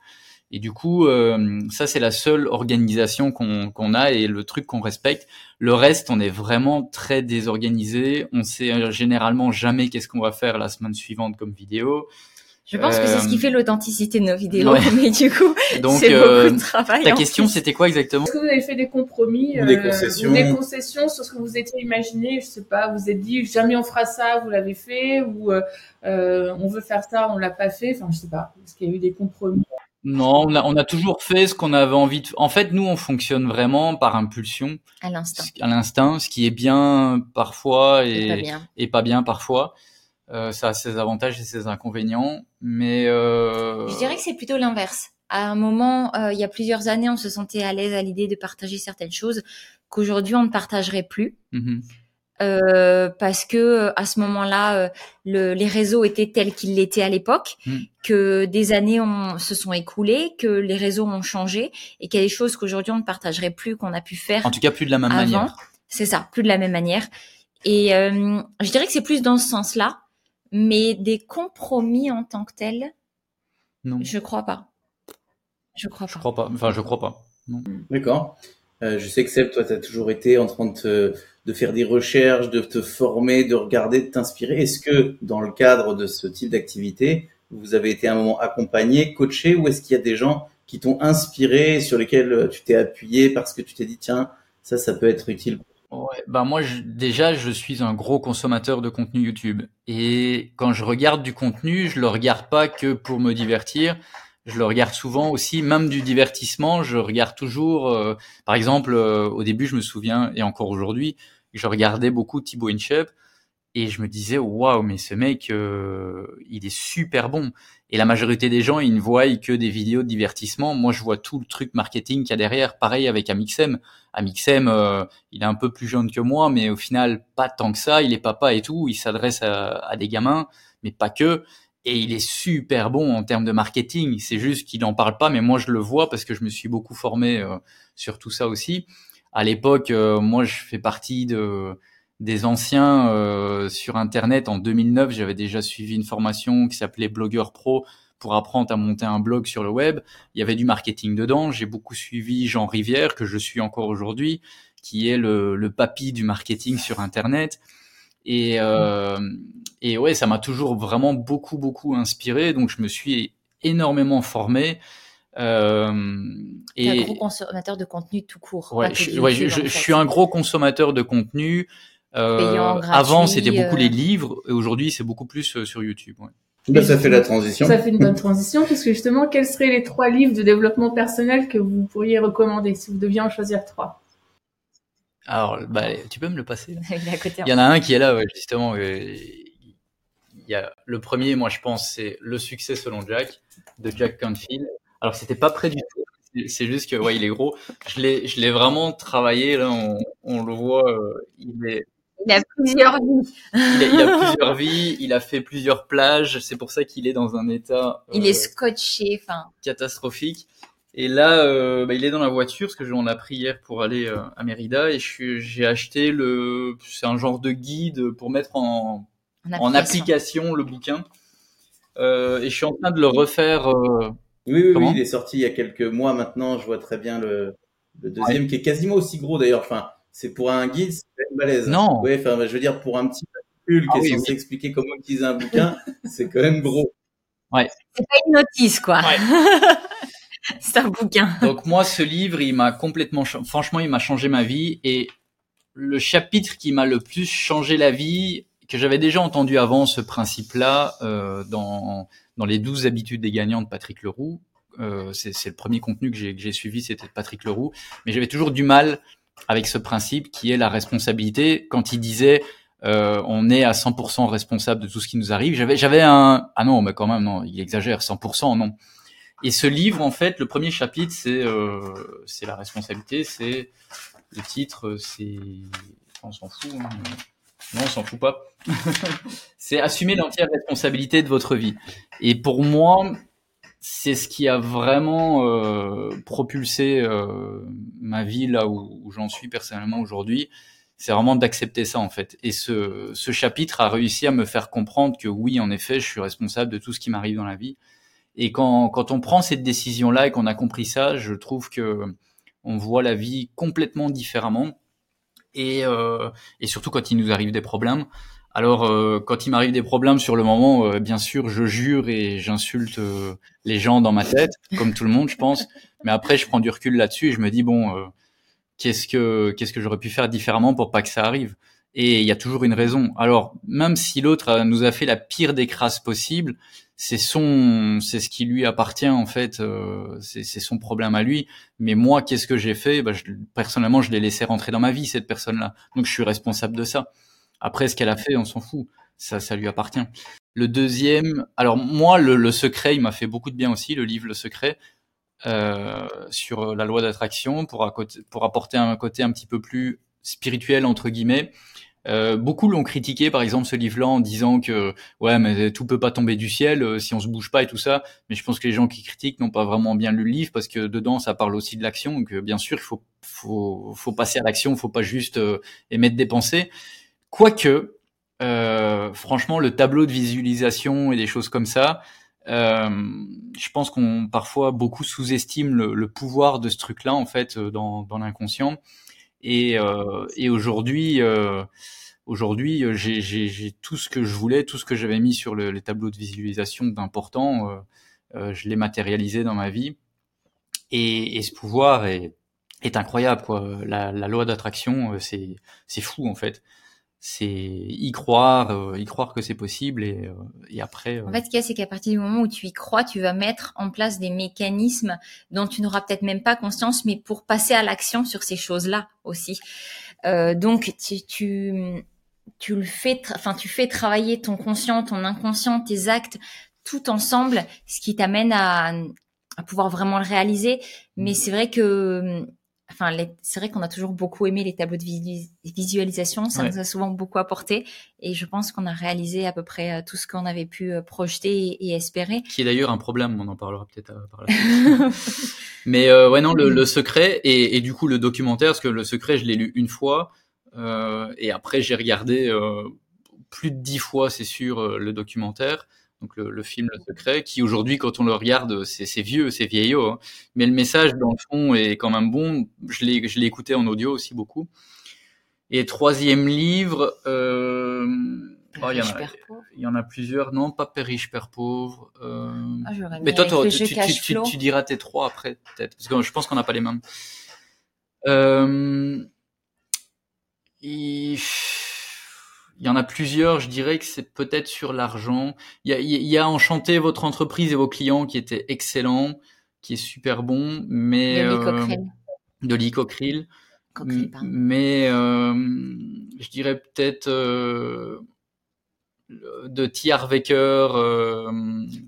Et du coup, euh, ça c'est la seule organisation qu'on qu'on a et le truc qu'on respecte. Le reste, on est vraiment très désorganisé. On sait euh, généralement jamais qu'est-ce qu'on va faire la semaine suivante comme vidéo. Je pense que c'est ce qui Euh, fait l'authenticité de nos vidéos. ouais. Mais du coup, c'est euh, beaucoup de travail. ta question, c'était quoi exactement? Est-ce que vous avez fait des compromis Ou des euh, concessions. ou des concessions sur ce que vous étiez imaginé Je sais pas, vous vous êtes dit jamais on fera ça, vous l'avez fait, ou euh, euh, on veut faire ça, on l'a pas fait. Enfin, je sais pas. Est-ce qu'il y a eu des compromis? Non, on a, on a toujours fait ce qu'on avait envie de. En fait, nous, on fonctionne vraiment par impulsion, à l'instant. à l'instinct, ce qui est bien parfois C'est et, pas bien. et pas bien parfois. Euh, ça a ses avantages et ses inconvénients, mais euh... Je dirais que c'est plutôt l'inverse. À un moment, euh, il y a plusieurs années, on se sentait à l'aise à l'idée de partager certaines choses qu'aujourd'hui on ne partagerait plus. mhm. Euh, parce que à ce moment-là, euh, le, les réseaux étaient tels qu'ils l'étaient à l'époque, Mm. que des années ont, se sont écoulées, que les réseaux ont changé et qu'il y a des choses qu'aujourd'hui on ne partagerait plus, qu'on a pu faire en tout cas plus de la même avant. manière. C'est ça, plus de la même manière. Et euh, je dirais que c'est plus dans ce sens-là, mais des compromis en tant que tels, Non, je crois pas. Je crois je pas. crois pas. Enfin, je crois pas. D'accord. Euh, je sais que Seb, toi, tu as toujours été en train de, te- de faire des recherches, de te former, de regarder, de t'inspirer. Est-ce que dans le cadre de ce type d'activité, vous avez été à un moment accompagné, coaché, ou est-ce qu'il y a des gens qui t'ont inspiré, sur lesquels euh, tu t'es appuyé parce que tu t'es dit, tiens, ça, ça peut être utile Ouais, bah moi je- déjà je suis un gros consommateur de contenu YouTube. Et quand je regarde du contenu, je le regarde pas que pour me divertir, je le regarde souvent aussi même du divertissement, je regarde toujours euh, par exemple euh, au début je me souviens et encore aujourd'hui, je regardais beaucoup Thibaut InShape et je me disais waouh mais ce mec euh, il est super bon et la majorité des gens ils ne voient que des vidéos de divertissement, moi je vois tout le truc marketing qu'il y a derrière, pareil avec Amixem, Amixem euh, il est un peu plus jeune que moi, mais au final, pas tant que ça. Il est papa et tout. Il s'adresse à, des gamins, mais pas que. Et il est super bon en termes de marketing. C'est juste qu'il n'en parle pas, mais moi, je le vois parce que je me suis beaucoup formé euh, sur tout ça aussi. À l'époque, euh, moi, je fais partie de, des anciens euh, sur Internet. En 2009, j'avais déjà suivi une formation qui s'appelait Blogueur Pro pour apprendre à monter un blog sur le web. Il y avait du marketing dedans. J'ai beaucoup suivi Jean Rivière, que je suis encore aujourd'hui, qui est le, le papy du marketing sur Internet. Et, euh, et ouais, ça m'a toujours vraiment beaucoup, beaucoup inspiré. Donc, je me suis énormément formé. Euh, et un gros consommateur de contenu tout court. Ouais, je, ouais, je, je, suis un gros consommateur de contenu. Euh, avant, c'était beaucoup les euh. livres, et aujourd'hui, c'est beaucoup plus euh, sur YouTube. Ouais. Ben, ça fait la transition. Ça fait une bonne transition, puisque justement, quels seraient les trois livres de développement personnel que vous pourriez recommander si vous deviez en choisir trois? Alors, bah, tu peux me le passer Il y en a un qui est là, ouais, justement. il y a le premier, moi, je pense, c'est Le succès selon Jack de Jack Canfield. Alors, c'était pas près du tout. C'est juste que, ouais, il est gros. Je l'ai, je l'ai vraiment travaillé. Là, on, on le voit. il est, il a plusieurs vies. il, a, plusieurs vies, il a fait plusieurs plages, c'est pour ça qu'il est dans un état. il est euh, scotché, enfin. Catastrophique. Et là, euh, bah, il est dans la voiture, parce que j'en ai pris hier pour aller euh, à Mérida, et j'ai acheté le, c'est un genre de guide pour mettre en, en, application. le bouquin. et je suis en train de le refaire. oui, oui, oui, il est sorti il y a quelques mois maintenant. Je vois très bien le, le deuxième, qui est quasiment aussi gros d'ailleurs. Enfin, c'est pour un guide, c'est une balèze. Non. Oui, enfin, je veux dire, pour un petit pull qui ah est censé expliquer comment utiliser un bouquin, c'est quand même gros. Ouais. C'est pas une notice, quoi. Ouais. c'est un bouquin. Donc moi, ce livre, il m'a complètement, franchement, il m'a changé ma vie et le chapitre qui m'a le plus changé la vie, que j'avais déjà entendu avant ce principe-là euh, dans dans les 12 habitudes des gagnants de Patrick Leroux. Euh, c'est le premier contenu que j'ai suivi, c'était Patrick Leroux, mais j'avais toujours du mal avec ce principe qui est la responsabilité. Quand il disait euh, on est à 100% responsable de tout ce qui nous arrive, j'avais j'avais un ah non mais quand même non il exagère 100% non. Et ce livre en fait le premier chapitre c'est euh, c'est la responsabilité c'est le titre c'est on s'en fout hein. non on s'en fout pas c'est assumer l'entière responsabilité de votre vie. Et pour moi c'est ce qui a vraiment euh, propulsé euh, ma vie là où, j'en suis personnellement aujourd'hui. C'est vraiment d'accepter ça en fait. Et ce, ce chapitre a réussi à me faire comprendre que oui, en effet, je suis responsable de tout ce qui m'arrive dans la vie. Et quand, quand on prend cette décision-là et qu'on a compris ça, je trouve que on voit la vie complètement différemment. Et, euh, et surtout quand il nous arrive des problèmes, alors, euh, quand il m'arrive des problèmes sur le moment, euh, bien sûr, je jure et j'insulte euh, les gens dans ma tête, comme tout le monde, je pense. Mais après, je prends du recul là-dessus et je me dis bon, qu'est-ce que qu'est-ce que j'aurais pu faire différemment pour pas que ça arrive? Et il y a toujours une raison. Alors, même si l'autre nous a fait la pire des crasses possible, c'est son, c'est ce qui lui appartient en fait. c'est son problème à lui. Mais moi, qu'est-ce que j'ai fait? Bah, Personnellement, je l'ai laissé rentrer dans ma vie cette personne-là. Donc, je suis responsable de ça. Après, ce qu'elle a fait, on s'en fout. Ça, ça lui appartient. Le deuxième, alors moi, le, secret, il m'a fait beaucoup de bien aussi, le livre Le Secret, euh, sur la loi d'attraction, pour, pour apporter un côté un petit peu plus spirituel, entre guillemets. Euh, beaucoup l'ont critiqué, par exemple, ce livre-là, en disant que ouais, mais tout peut pas tomber du ciel euh, si on se bouge pas et tout ça. Mais je pense que les gens qui critiquent n'ont pas vraiment bien lu le livre parce que dedans, ça parle aussi de l'action. Donc, bien sûr, il faut, faut, faut passer à l'action, faut pas juste émettre des pensées. Quoique, euh, franchement, le tableau de visualisation et des choses comme ça, euh, je pense qu'on parfois beaucoup sous-estime le, pouvoir de ce truc-là en fait euh, dans, l'inconscient. Et, aujourd'hui, aujourd'hui, j'ai tout ce que je voulais, tout ce que j'avais mis sur le, les tableaux de visualisation d'important, je l'ai matérialisé dans ma vie. Et, et ce pouvoir est, est incroyable quoi. La, la loi d'attraction, c'est c'est fou en fait c'est y croire, euh, y croire que c'est possible et, euh, et après. Euh, en fait, ce qu'il y a, c'est qu'à partir du moment où tu y crois, tu vas mettre en place des mécanismes dont tu n'auras peut-être même pas conscience, mais pour passer à l'action sur ces choses-là aussi. donc, tu, tu, tu le fais, enfin, tu fais travailler ton conscient, ton inconscient, tes actes, tout ensemble, ce qui t'amène à, à pouvoir vraiment le réaliser. Mais c'est vrai que enfin, c'est vrai qu'on a toujours beaucoup aimé les tableaux de visualisation. Ça nous a souvent beaucoup apporté. Et je pense qu'on a réalisé à peu près euh, tout ce qu'on avait pu euh, projeter et, espérer. Qui est d'ailleurs un problème. On en parlera peut-être euh, par la suite. Mais ouais, non, le, secret et, et, du coup le documentaire, parce que le secret, je l'ai lu une fois. et après, j'ai regardé plus de dix fois, c'est sûr, le documentaire. Donc le, film Le Secret, qui aujourd'hui, quand on le regarde, c'est vieux, c'est vieillot, hein. mais le message dans le fond est quand même bon. Je l'ai écouté en audio aussi beaucoup. Et troisième livre, euh, oh, il, y en a, il y en a plusieurs. Non, pas Père riche, Père pauvre. Euh... Ah, mais toi, tu, tu, tu, tu, diras tes trois après, peut-être, parce que je pense qu'on n'a pas les mêmes. Euh... Il il y en a plusieurs, je dirais que c'est peut-être sur l'argent. Il y a, il y a Enchanté votre entreprise et vos clients qui était excellent, qui est super bon, mais de l'Icocril. Euh, mais euh, je dirais peut-être euh, de T. Harvecker, euh,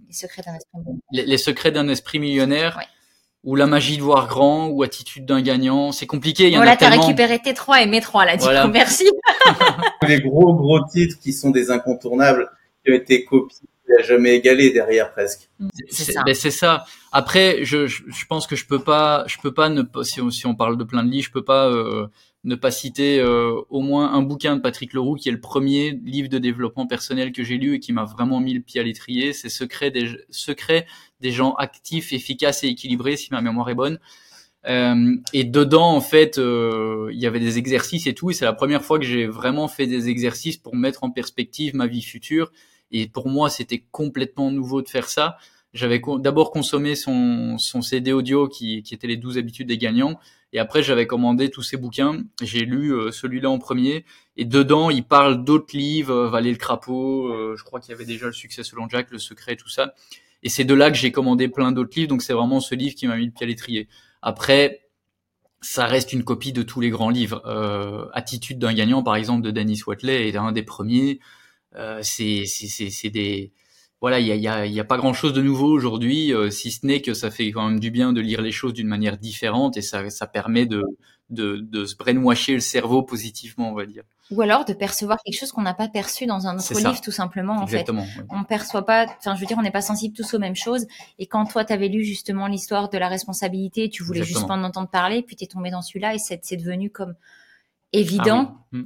les secrets d'un esprit, les, secrets d'un esprit millionnaire. Ou la magie de voir grand, ou attitude d'un gagnant. C'est compliqué. Il y voilà, t'as récupéré tes trois et mes trois là. Du coup, merci. les gros gros titres qui sont des incontournables qui ont été copiés il a jamais égalé derrière presque. C'est ça. Ben, ça. Après, je, je, pense que je peux pas, je peux pas ne pas, si on, si on parle de plein de livres, je peux pas euh, ne pas citer euh, au moins un bouquin de Patrick Leroux qui est le premier livre de développement personnel que j'ai lu et qui m'a vraiment mis le pied à l'étrier. C'est Secret des secrets des gens actifs, efficaces et équilibrés, si ma mémoire est bonne. Euh, et dedans, en fait, euh, il y avait des exercices et tout. Et c'est la première fois que j'ai vraiment fait des exercices pour mettre en perspective ma vie future. Et pour moi, c'était complètement nouveau de faire ça. J'avais d'abord consommé son, son CD audio qui, qui était les 12 habitudes des gagnants. Et après, j'avais commandé tous ces bouquins. J'ai lu euh, celui-là en premier. Et dedans, il parle d'autres livres, Valer le crapaud. je crois qu'il y avait déjà le succès selon Jack, le secret, tout ça. Et c'est de là que j'ai commandé plein d'autres livres. Donc c'est vraiment ce livre qui m'a mis le pied à l'étrier. Après, ça reste une copie de tous les grands livres. Euh, Attitude d'un gagnant, par exemple, de Dennis Watley est un des premiers. Euh, c'est des voilà, il y a, y, a, y a, pas grand chose de nouveau aujourd'hui, euh, si ce n'est que ça fait quand même du bien de lire les choses d'une manière différente et ça, ça permet de, de, de se brainwasher le cerveau positivement, on va dire. Ou alors de percevoir quelque chose qu'on n'a pas perçu dans un autre livre, tout simplement. En Exactement, fait, on perçoit pas. Enfin, je veux dire, on n'est pas sensible tous aux mêmes choses. Et quand toi, tu avais lu justement l'histoire de la responsabilité, tu voulais juste pas en entendre parler, puis tu es tombé dans celui-là et c'est devenu comme évident. Ah mm.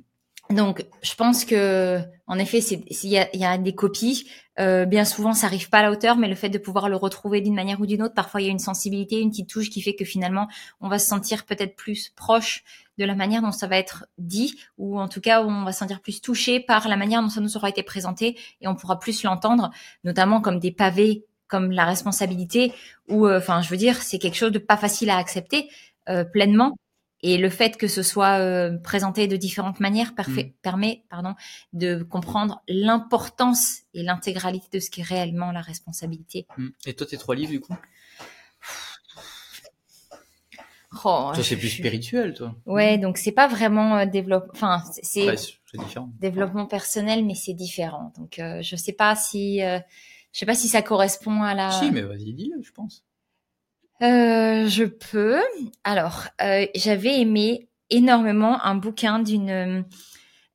Donc, je pense que, en effet, il y a, y a, des copies. Euh, bien souvent, ça arrive pas à la hauteur, mais le fait de pouvoir le retrouver d'une manière ou d'une autre, parfois il y a une sensibilité, une petite touche qui fait que finalement, on va se sentir peut-être plus proche de la manière dont ça va être dit, ou en tout cas, on va se sentir plus touché par la manière dont ça nous aura été présenté, et on pourra plus l'entendre, notamment comme des pavés, comme la responsabilité, ou, euh, enfin, je veux dire, c'est quelque chose de pas facile à accepter euh, pleinement et le fait que ce soit euh, présenté de différentes manières mm. permet pardon, de comprendre l'importance et l'intégralité de ce qu'est réellement la responsabilité. Mm. Et toi, tes trois livres, du coup? Oh, Toi, c'est plus spirituel, toi. Ouais, donc c'est pas vraiment euh, développement. Enfin, c'est développement personnel, mais c'est différent. Donc, euh, je sais pas si, je sais pas si ça correspond à la. Si, mais vas-y, dis-le, je pense. Euh, je peux. Alors, euh, j'avais aimé énormément un bouquin d'une. Euh,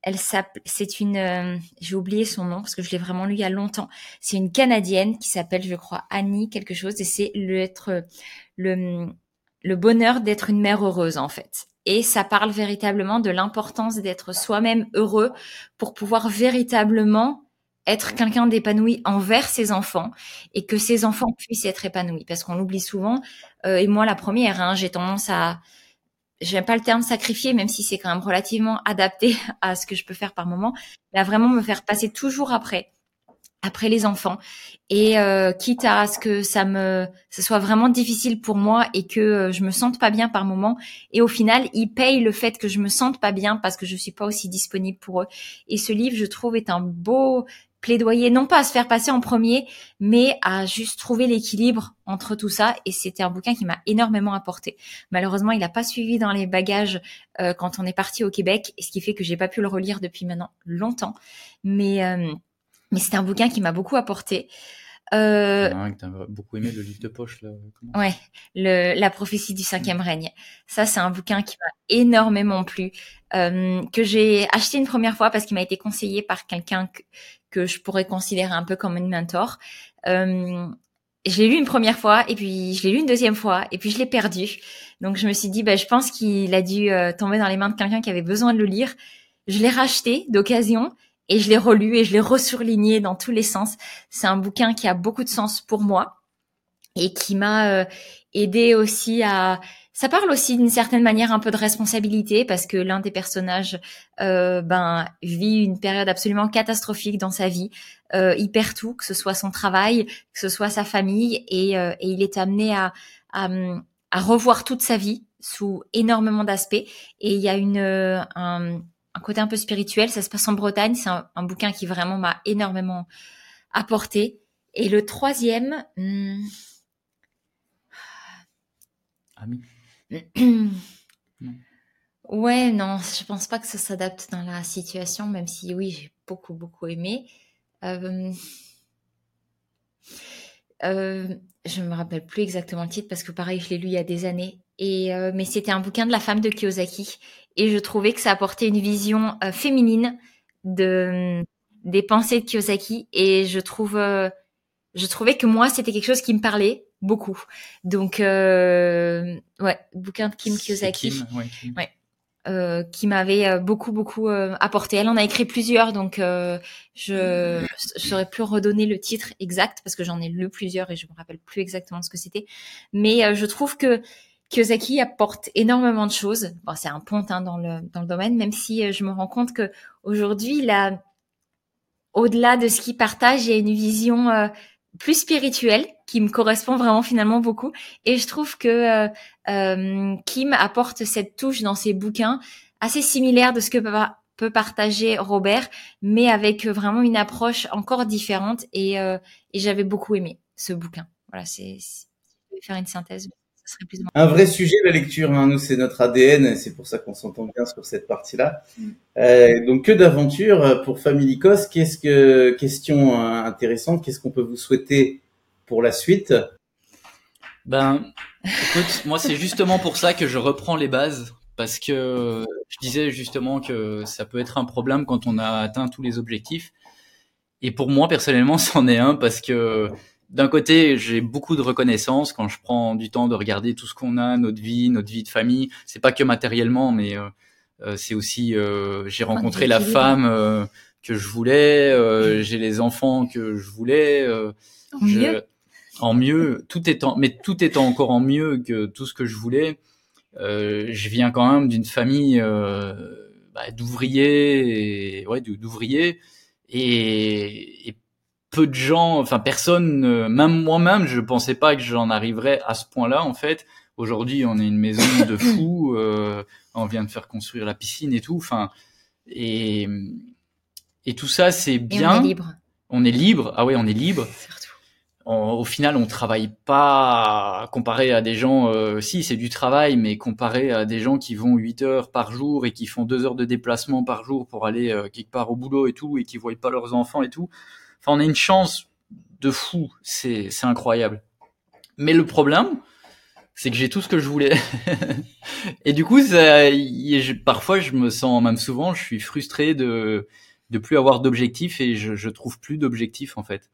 elle s'appelle. C'est une. J'ai oublié son nom parce que je l'ai vraiment lu il y a longtemps. C'est une canadienne qui s'appelle, je crois, Annie quelque chose, et c'est le être le bonheur d'être une mère heureuse en fait. Et ça parle véritablement de l'importance d'être soi-même heureux pour pouvoir véritablement être quelqu'un d'épanoui envers ses enfants et que ses enfants puissent être épanouis. Parce qu'on l'oublie souvent euh, et moi la première hein, j'ai tendance à j'aime pas le terme sacrifier même si c'est quand même relativement adapté à ce que je peux faire par moment mais à vraiment me faire passer toujours après après les enfants. Et euh, quitte à ce que ça me ce soit vraiment difficile pour moi et que euh, je me sente pas bien par moment et au final ils payent le fait que je me sente pas bien parce que je suis pas aussi disponible pour eux. Et ce livre je trouve est un beau plaidoyer non pas à se faire passer en premier, mais à juste trouver l'équilibre entre tout ça. Et c'était un bouquin qui m'a énormément apporté. Malheureusement, il n'a pas suivi dans les bagages euh, quand on est parti au Québec, ce qui fait que j'ai pas pu le relire depuis maintenant longtemps. Mais euh, mais c'est un bouquin qui m'a beaucoup apporté. Euh, beaucoup aimé le livre de poche là. Ouais, le, la prophétie du cinquième règne. Ça, c'est un bouquin qui m'a énormément plu, euh, que j'ai acheté une première fois parce qu'il m'a été conseillé par quelqu'un que je pourrais considérer un peu comme une mentor. Euh, je l'ai lu une première fois et puis je l'ai lu une deuxième fois et puis je l'ai perdu. Donc je me suis dit, bah, je pense qu'il a dû euh, tomber dans les mains de quelqu'un qui avait besoin de le lire. Je l'ai racheté d'occasion et je l'ai relu et je l'ai resurligné dans tous les sens. C'est un bouquin qui a beaucoup de sens pour moi et qui m'a aidé aussi à ça parle aussi d'une certaine manière un peu de responsabilité parce que l'un des personnages euh, ben vit une période absolument catastrophique dans sa vie. Euh, il perd tout, que ce soit son travail, que ce soit sa famille, et, euh, et il est amené à, à, à, revoir toute sa vie sous énormément d'aspects. Et il y a une euh, un, un, côté un peu spirituel. Ça se passe en Bretagne. C'est un, un, bouquin qui vraiment m'a énormément apporté. Et le troisième. Hmm... Ouais, non, je pense pas que ça s'adapte dans la situation, même si oui, j'ai beaucoup, beaucoup aimé. Euh... Euh, je me rappelle plus exactement le titre parce que pareil, je l'ai lu il y a des années. Et euh, mais c'était un bouquin de la femme de Kiyosaki et je trouvais que ça apportait une vision féminine de des pensées de Kiyosaki et je trouve je trouvais que moi c'était quelque chose qui me parlait beaucoup. Donc, euh, ouais, bouquin de Kim Kiyosaki. Kim, ouais, Kim. ouais. Euh, qui m'avait euh, beaucoup beaucoup euh, apporté. Elle en a écrit plusieurs, donc euh, je saurais plus redonner le titre exact parce que j'en ai lu plusieurs et je me rappelle plus exactement ce que c'était. Mais euh, je trouve que Kiyosaki apporte énormément de choses. Bon, c'est un pont hein, dans le dans le domaine, même si je me rends compte que aujourd'hui, il a au-delà de ce qu'il partage, il y a une vision plus spirituelle qui me correspond vraiment finalement beaucoup. Et je trouve que euh, euh, Kim apporte cette touche dans ses bouquins assez similaire de ce que peut, partager Robert mais avec vraiment une approche encore différente. Et, euh, et j'avais beaucoup aimé ce bouquin. Voilà c'est faire une synthèse ça serait plus ou moins... un vrai sujet la lecture hein. nous c'est notre ADN c'est pour ça qu'on s'entend bien sur cette partie là mm. Euh, donc que d'aventure pour Family Cos. Qu'est-ce que question intéressante Qu'est-ce qu'on peut vous souhaiter pour la suite? Ben, écoute, moi c'est justement pour ça que je reprends les bases parce que je disais justement que ça peut être un problème quand on a atteint tous les objectifs. Et pour moi personnellement, c'en est un parce que d'un côté, j'ai beaucoup de reconnaissance quand je prends du temps de regarder tout ce qu'on a, notre vie, notre vie de famille. C'est pas que matériellement, mais euh, euh, c'est aussi euh, j'ai rencontré la femme euh, que je voulais, euh, j'ai les enfants que je voulais. en je, mieux? En mieux, tout étant, mais tout étant encore en mieux que tout ce que je voulais. je viens quand même d'une famille bah, d'ouvriers, et, ouais, d'ouvriers, et, et peu de gens, enfin personne, même moi-même, je pensais pas que j'en arriverais à ce point-là en fait. Aujourd'hui, on est une maison de fous. Euh, on vient de faire construire la piscine et tout. Enfin, et et tout ça, c'est bien. Et on est libre. On est libre. Ah ouais, on est libre. On, au final, on travaille pas comparé à des gens. Euh, si, c'est du travail, mais comparé à des gens qui vont 8 heures par jour et qui font 2 heures de déplacement par jour pour aller euh, quelque part au boulot et tout, et qui voient pas leurs enfants et tout. Enfin, on a une chance de fou. C'est incroyable. Mais le problème, c'est que j'ai tout ce que je voulais. et du coup, ça, parfois, je me sens, même souvent, je suis frustré de de plus avoir d'objectifs et je, je trouve plus d'objectifs en fait.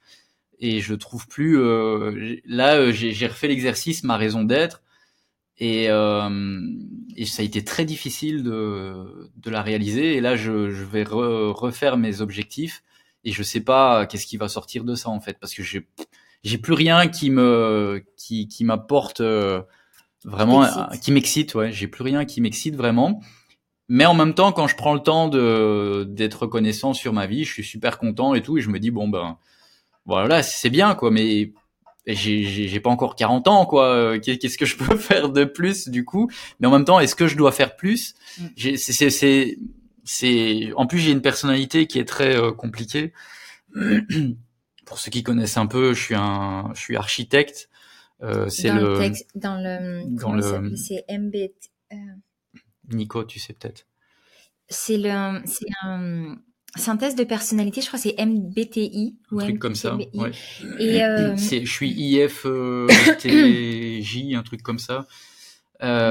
Et je trouve plus. Euh, là, euh, j'ai refait l'exercice, ma raison d'être, et, euh, et ça a été très difficile de de la réaliser. Et là, je, je vais re, refaire mes objectifs et je sais pas qu'est-ce qui va sortir de ça en fait, parce que j'ai j'ai plus rien qui me qui qui m'apporte euh, vraiment qui m'excite. ouais. J'ai plus rien qui m'excite vraiment. Mais en même temps quand je prends le temps de d'être reconnaissant sur ma vie je suis super content et tout et je me dis bon ben voilà c'est bien quoi mais j'ai j'ai pas encore 40 ans quoi qu'est-ce que je peux faire de plus du coup? Mais en même temps est-ce que je dois faire plus? Mm. c'est c'est en plus j'ai une personnalité qui est très euh, compliquée pour ceux qui connaissent un peu, je suis un, je suis architecte. Euh, c'est le, le texte, dans le, dans le, c'est MBT. Euh... Nico, tu sais peut-être. C'est le, c'est un synthèse de personnalité, je crois, c'est MBTI un ou truc MBTI. comme ça. Ouais. Et euh... je suis IFTJ, un truc comme ça. Euh,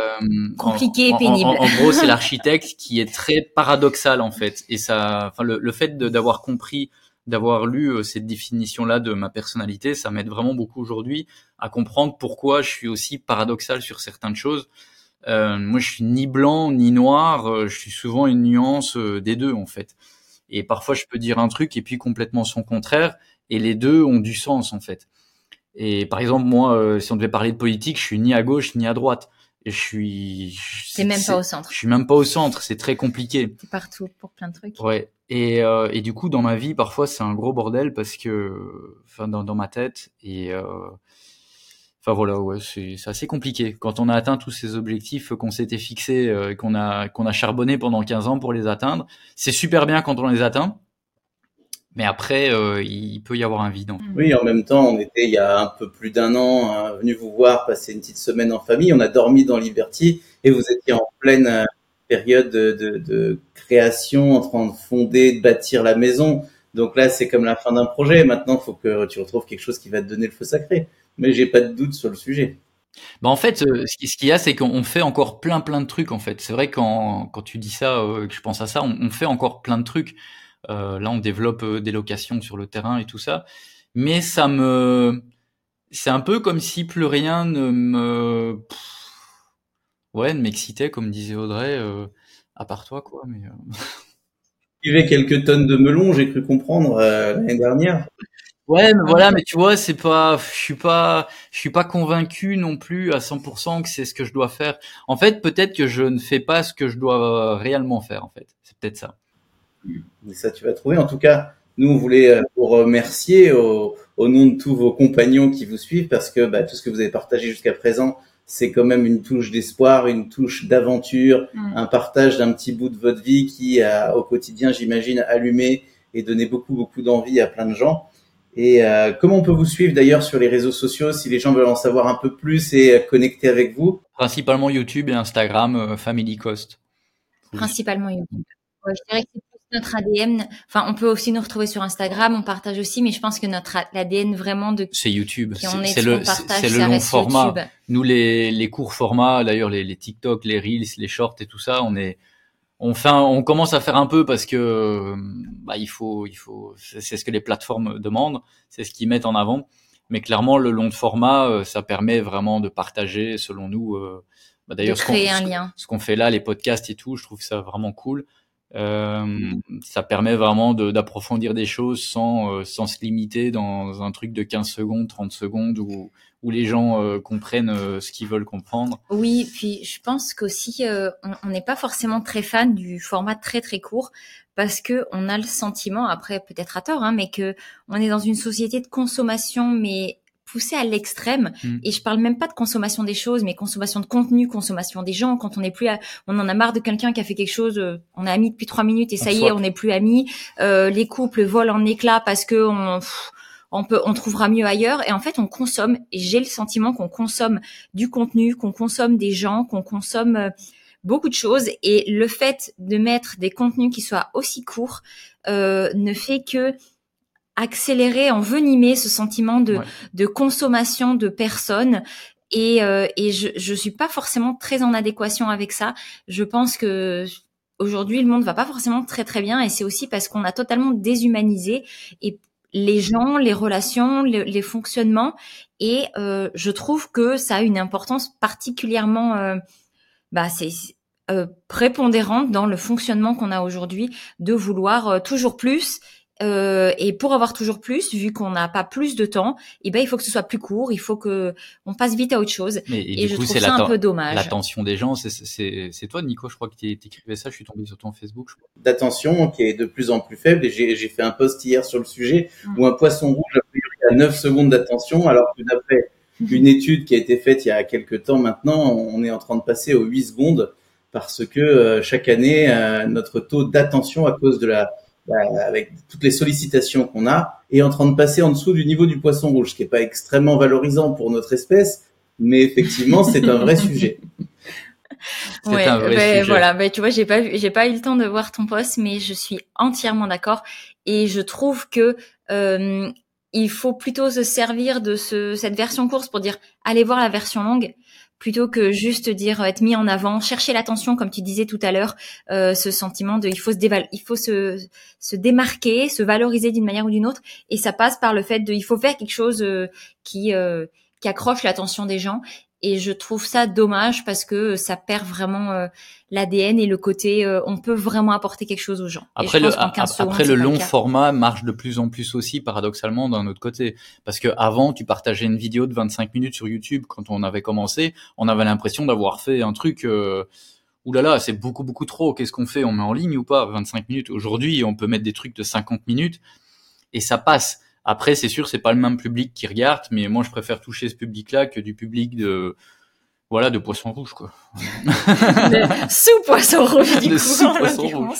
compliqué en, et pénible. En, en, en gros, c'est l'architecte qui est très paradoxal en fait, et ça, enfin le, le fait d'avoir compris d'avoir lu euh, cette définition-là de ma personnalité, ça m'aide vraiment beaucoup aujourd'hui à comprendre pourquoi je suis aussi paradoxal sur certaines choses. Euh, moi, je suis ni blanc ni noir, euh, je suis souvent une nuance des deux en fait. Et parfois, je peux dire un truc et puis complètement son contraire. Et les deux ont du sens, en fait. Et par exemple, moi, euh, si on devait parler de politique, je suis ni à gauche ni à droite. Je suis. C'est même pas au centre. Je suis même pas au centre. C'est très compliqué. C'est partout pour plein de trucs. Ouais. Et, euh, et du coup, dans ma vie, parfois, c'est un gros bordel parce que, enfin, dans, dans ma tête. Et euh, enfin voilà, ouais, c'est assez compliqué. Quand on a atteint tous ces objectifs qu'on s'était fixés, euh, qu'on a qu'on a charbonné pendant 15 ans pour les atteindre, c'est super bien quand on les atteint. Mais après, euh, il peut y avoir un vide. Oui, en même temps, on était il y a un peu plus d'un an hein, venu vous voir, passer une petite semaine en famille. On a dormi dans Liberty et vous étiez en pleine euh, période de, de, de création, en train de fonder, de bâtir la maison. Donc là, c'est comme la fin d'un projet. Maintenant, il faut que tu retrouves quelque chose qui va te donner le feu sacré. Mais j'ai pas de doute sur le sujet. Bah en fait, euh, ce qu'il y a, c'est qu'on fait encore plein plein de trucs en fait. C'est vrai quand quand tu dis ça, que je pense à ça, on, on fait encore plein de trucs. Euh, là, on développe euh, des locations sur le terrain et tout ça. Mais ça me, c'est un peu comme si plus rien ne me, ouais, ne m'excitait, comme disait Audrey, euh, à part toi, quoi. Mais avait quelques tonnes de melons, j'ai cru comprendre l'année dernière. Ouais, mais voilà, mais tu vois, c'est pas, je suis pas, je suis pas convaincu non plus à 100% que c'est ce que je dois faire. En fait, peut-être que je ne fais pas ce que je dois réellement faire. En fait, c'est peut-être ça. Et ça, tu vas trouver. En tout cas, nous, on voulait euh, vous remercier au, au nom de tous vos compagnons qui vous suivent parce que bah, tout ce que vous avez partagé jusqu'à présent, c'est quand même une touche d'espoir, une touche d'aventure, mm. un partage d'un petit bout de votre vie qui a au quotidien, j'imagine, allumé et donné beaucoup, beaucoup d'envie à plein de gens. Et euh, comment on peut vous suivre d'ailleurs sur les réseaux sociaux si les gens veulent en savoir un peu plus et euh, connecter avec vous? Principalement YouTube et Instagram, euh, Family Cost. Principalement YouTube. Ouais, je dirais que c'est notre ADN, enfin, on peut aussi nous retrouver sur Instagram, on partage aussi, mais je pense que notre l'ADN vraiment de c'est YouTube, c'est le c'est le long format. YouTube. Nous les les courts formats, d'ailleurs les, les TikTok, les reels, les shorts et tout ça, on est on fait on commence à faire un peu parce que bah il faut il faut c'est ce que les plateformes demandent, c'est ce qu'ils mettent en avant. Mais clairement le long de format, euh, ça permet vraiment de partager selon nous. Euh, bah, d'ailleurs, créer un lien. Ce qu'on fait là, les podcasts et tout, je trouve ça vraiment cool. Euh, ça permet vraiment d'approfondir des choses sans, euh, sans se limiter dans un truc de 15 secondes, 30 secondes où, où les gens euh, comprennent euh, ce qu'ils veulent comprendre. Oui, puis je pense qu'aussi on n'est pas forcément très fan du format très très court parce que on a le sentiment, après peut-être à tort, hein, mais que on est dans une société de consommation mais poussé à l'extrême. Mm. Et je parle même pas de consommation des choses, mais consommation de contenu, consommation des gens. Quand on n'est plus, on en a marre de quelqu'un qui a fait quelque chose, euh, on est amis depuis trois minutes et ça y est, on n'est plus amis. Euh, les couples volent en éclats parce que on, on peut, on trouvera mieux ailleurs. Et en fait, on consomme. Et j'ai le sentiment qu'on consomme du contenu, qu'on consomme des gens, qu'on consomme euh, beaucoup de choses. Et le fait de mettre des contenus qui soient aussi courts euh, ne fait que accélérer, envenimer ce sentiment de, de consommation de personnes. Et, euh, et je, je suis pas forcément très en adéquation avec ça. Je pense que aujourd'hui le monde va pas forcément très très bien et c'est aussi parce qu'on a totalement déshumanisé et les gens, les relations, les, fonctionnements et euh, je trouve que ça a une importance particulièrement euh, bah c'est euh, prépondérante dans le fonctionnement qu'on a aujourd'hui de vouloir euh, toujours plus euh, et pour avoir toujours plus, vu qu'on n'a pas plus de temps, eh ben il faut que ce soit plus court, il faut que on passe vite à autre chose. et, je trouve ça un peu dommage. L'attention des gens, c'est toi, Nico, je crois que tu écrivais ça. Je suis tombé sur ton Facebook. D'attention qui est de plus en plus faible. Et j'ai fait un post hier sur le sujet mm. où un poisson rouge a priori à 9 secondes d'attention, alors que d'après une étude qui a été faite il y a quelques temps maintenant, on est en train de passer aux 8 secondes parce que euh, chaque année, euh, notre taux d'attention à cause de la avec toutes les sollicitations qu'on a, est en train de passer en dessous du niveau du poisson rouge, ce qui n'est pas extrêmement valorisant pour notre espèce, mais effectivement, c'est un vrai sujet. Ouais, un vrai ben, sujet. voilà, ben, tu vois, j'ai pas j'ai pas eu le temps de voir ton post, mais je suis entièrement d'accord et je trouve que euh, il faut plutôt se servir de ce, cette version course pour dire allez voir la version longue plutôt que juste dire être mis en avant, chercher l'attention comme tu disais tout à l'heure, euh, ce sentiment de il faut se il faut se, se démarquer, se valoriser d'une manière ou d'une autre, et ça passe par le fait de il faut faire quelque chose euh, qui euh, qui accroche l'attention des gens. Et je trouve ça dommage parce que ça perd vraiment euh, l'ADN et le côté euh, on peut vraiment apporter quelque chose aux gens. Après le, après le long format marche de plus en plus aussi paradoxalement d'un autre côté parce que avant tu partageais une vidéo de 25 minutes sur YouTube quand on avait commencé, on avait l'impression d'avoir fait un truc euh, oulala, là là, c'est beaucoup beaucoup trop. Qu'est-ce qu'on fait? On met en ligne ou pas? 25 minutes. Aujourd'hui, on peut mettre des trucs de 50 minutes et ça passe. Après, c'est sûr, c'est pas le même public qui regarde, mais moi, je préfère toucher ce public-là que du public de, voilà, de poisson rouge, quoi. sous poisson rouge, du coup, sous poisson rouge.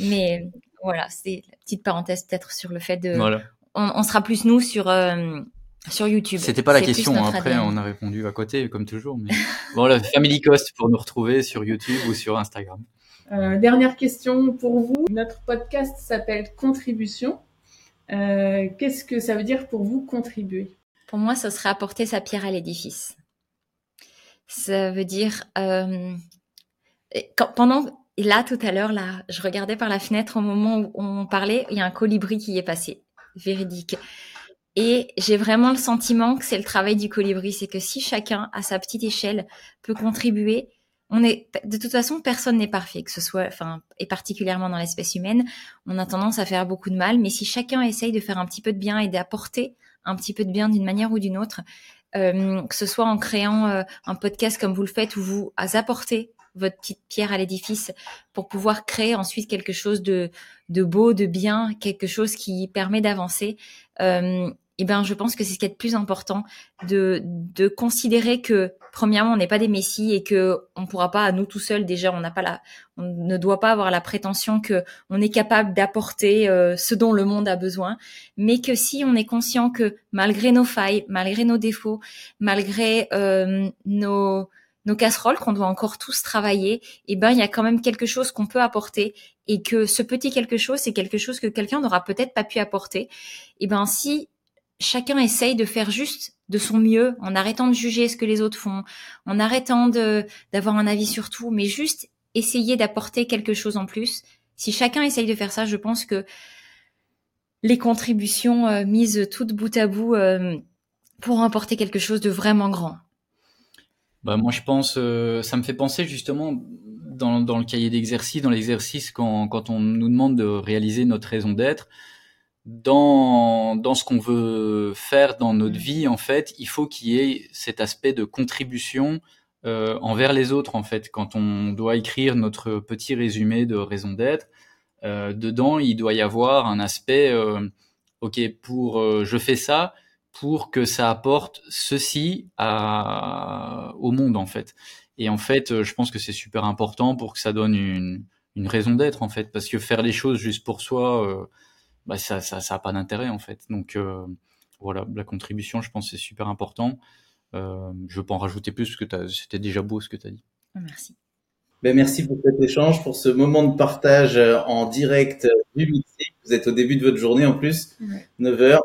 Mais voilà, c'est la petite parenthèse peut-être sur le fait de, voilà. on, sera plus nous sur euh, sur YouTube. C'était pas la question. Hein. Après, on a répondu à côté, comme toujours. Mais voilà, Family Cost pour nous retrouver sur YouTube ou sur Instagram. Euh, dernière question pour vous. Notre podcast s'appelle Contribution. Euh, qu'est-ce que ça veut dire pour vous contribuer? Pour moi, ce serait apporter sa pierre à l'édifice. Ça veut dire euh, pendant là tout à l'heure là, je regardais par la fenêtre au moment où on parlait, il y a un colibri qui est passé, véridique. Et j'ai vraiment le sentiment que c'est le travail du colibri, c'est que si chacun à sa petite échelle peut contribuer, on est de toute façon personne n'est parfait que ce soit enfin et particulièrement dans l'espèce humaine on a tendance à faire beaucoup de mal mais si chacun essaye de faire un petit peu de bien et d'apporter un petit peu de bien d'une manière ou d'une autre euh, que ce soit en créant euh, un podcast comme vous le faites où vous apportez votre petite pierre à l'édifice pour pouvoir créer ensuite quelque chose de, beau, de bien, quelque chose qui permet d'avancer. Euh, eh ben, je pense que c'est ce qui est le plus important de, de considérer que premièrement, on n'est pas des messies et que on pourra pas à nous tout seuls déjà, on n'a pas la, on ne doit pas avoir la prétention que on est capable d'apporter euh, ce dont le monde a besoin, mais que si on est conscient que malgré nos failles, malgré nos défauts, malgré euh, nos nos casseroles qu'on doit encore tous travailler, eh ben il y a quand même quelque chose qu'on peut apporter et que ce petit quelque chose c'est quelque chose que quelqu'un n'aura peut-être pas pu apporter. Eh ben si chacun essaye de faire juste de son mieux, en arrêtant de juger ce que les autres font, en arrêtant de d'avoir un avis sur tout, mais juste essayer d'apporter quelque chose en plus. Si chacun essaye de faire ça, je pense que les contributions euh, mises toutes bout à bout euh, pourront apporter quelque chose de vraiment grand. Bah moi je pense, euh, ça me fait penser justement dans, dans le cahier d'exercice, dans l'exercice quand, quand on nous demande de réaliser notre raison d'être, dans, dans ce qu'on veut faire dans notre vie, en fait, il faut qu'il y ait cet aspect de contribution euh, envers les autres, en fait. Quand on doit écrire notre petit résumé de raison d'être, euh, dedans, il doit y avoir un aspect, euh, ok, pour euh, je fais ça pour que ça apporte ceci à, au monde, en fait. Et en fait, je pense que c'est super important pour que ça donne une, une raison d'être, en fait, parce que faire les choses juste pour soi euh, bah ça, ça, ça a pas d'intérêt en fait. Donc euh, voilà, la contribution, je pense, c'est super important. Euh, je veux pas en rajouter plus parce que c'était déjà beau ce que tu as dit. Ah, merci. Ben, merci pour cet échange, pour ce moment de partage euh, en direct du Mexique. Vous êtes au début de votre journée en plus, 9 heures.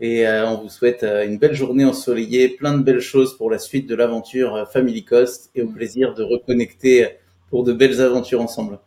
Et on vous souhaite une belle journée ensoleillée, plein de belles choses pour la suite de l'aventure Family Cost et au plaisir de reconnecter pour de belles aventures ensemble.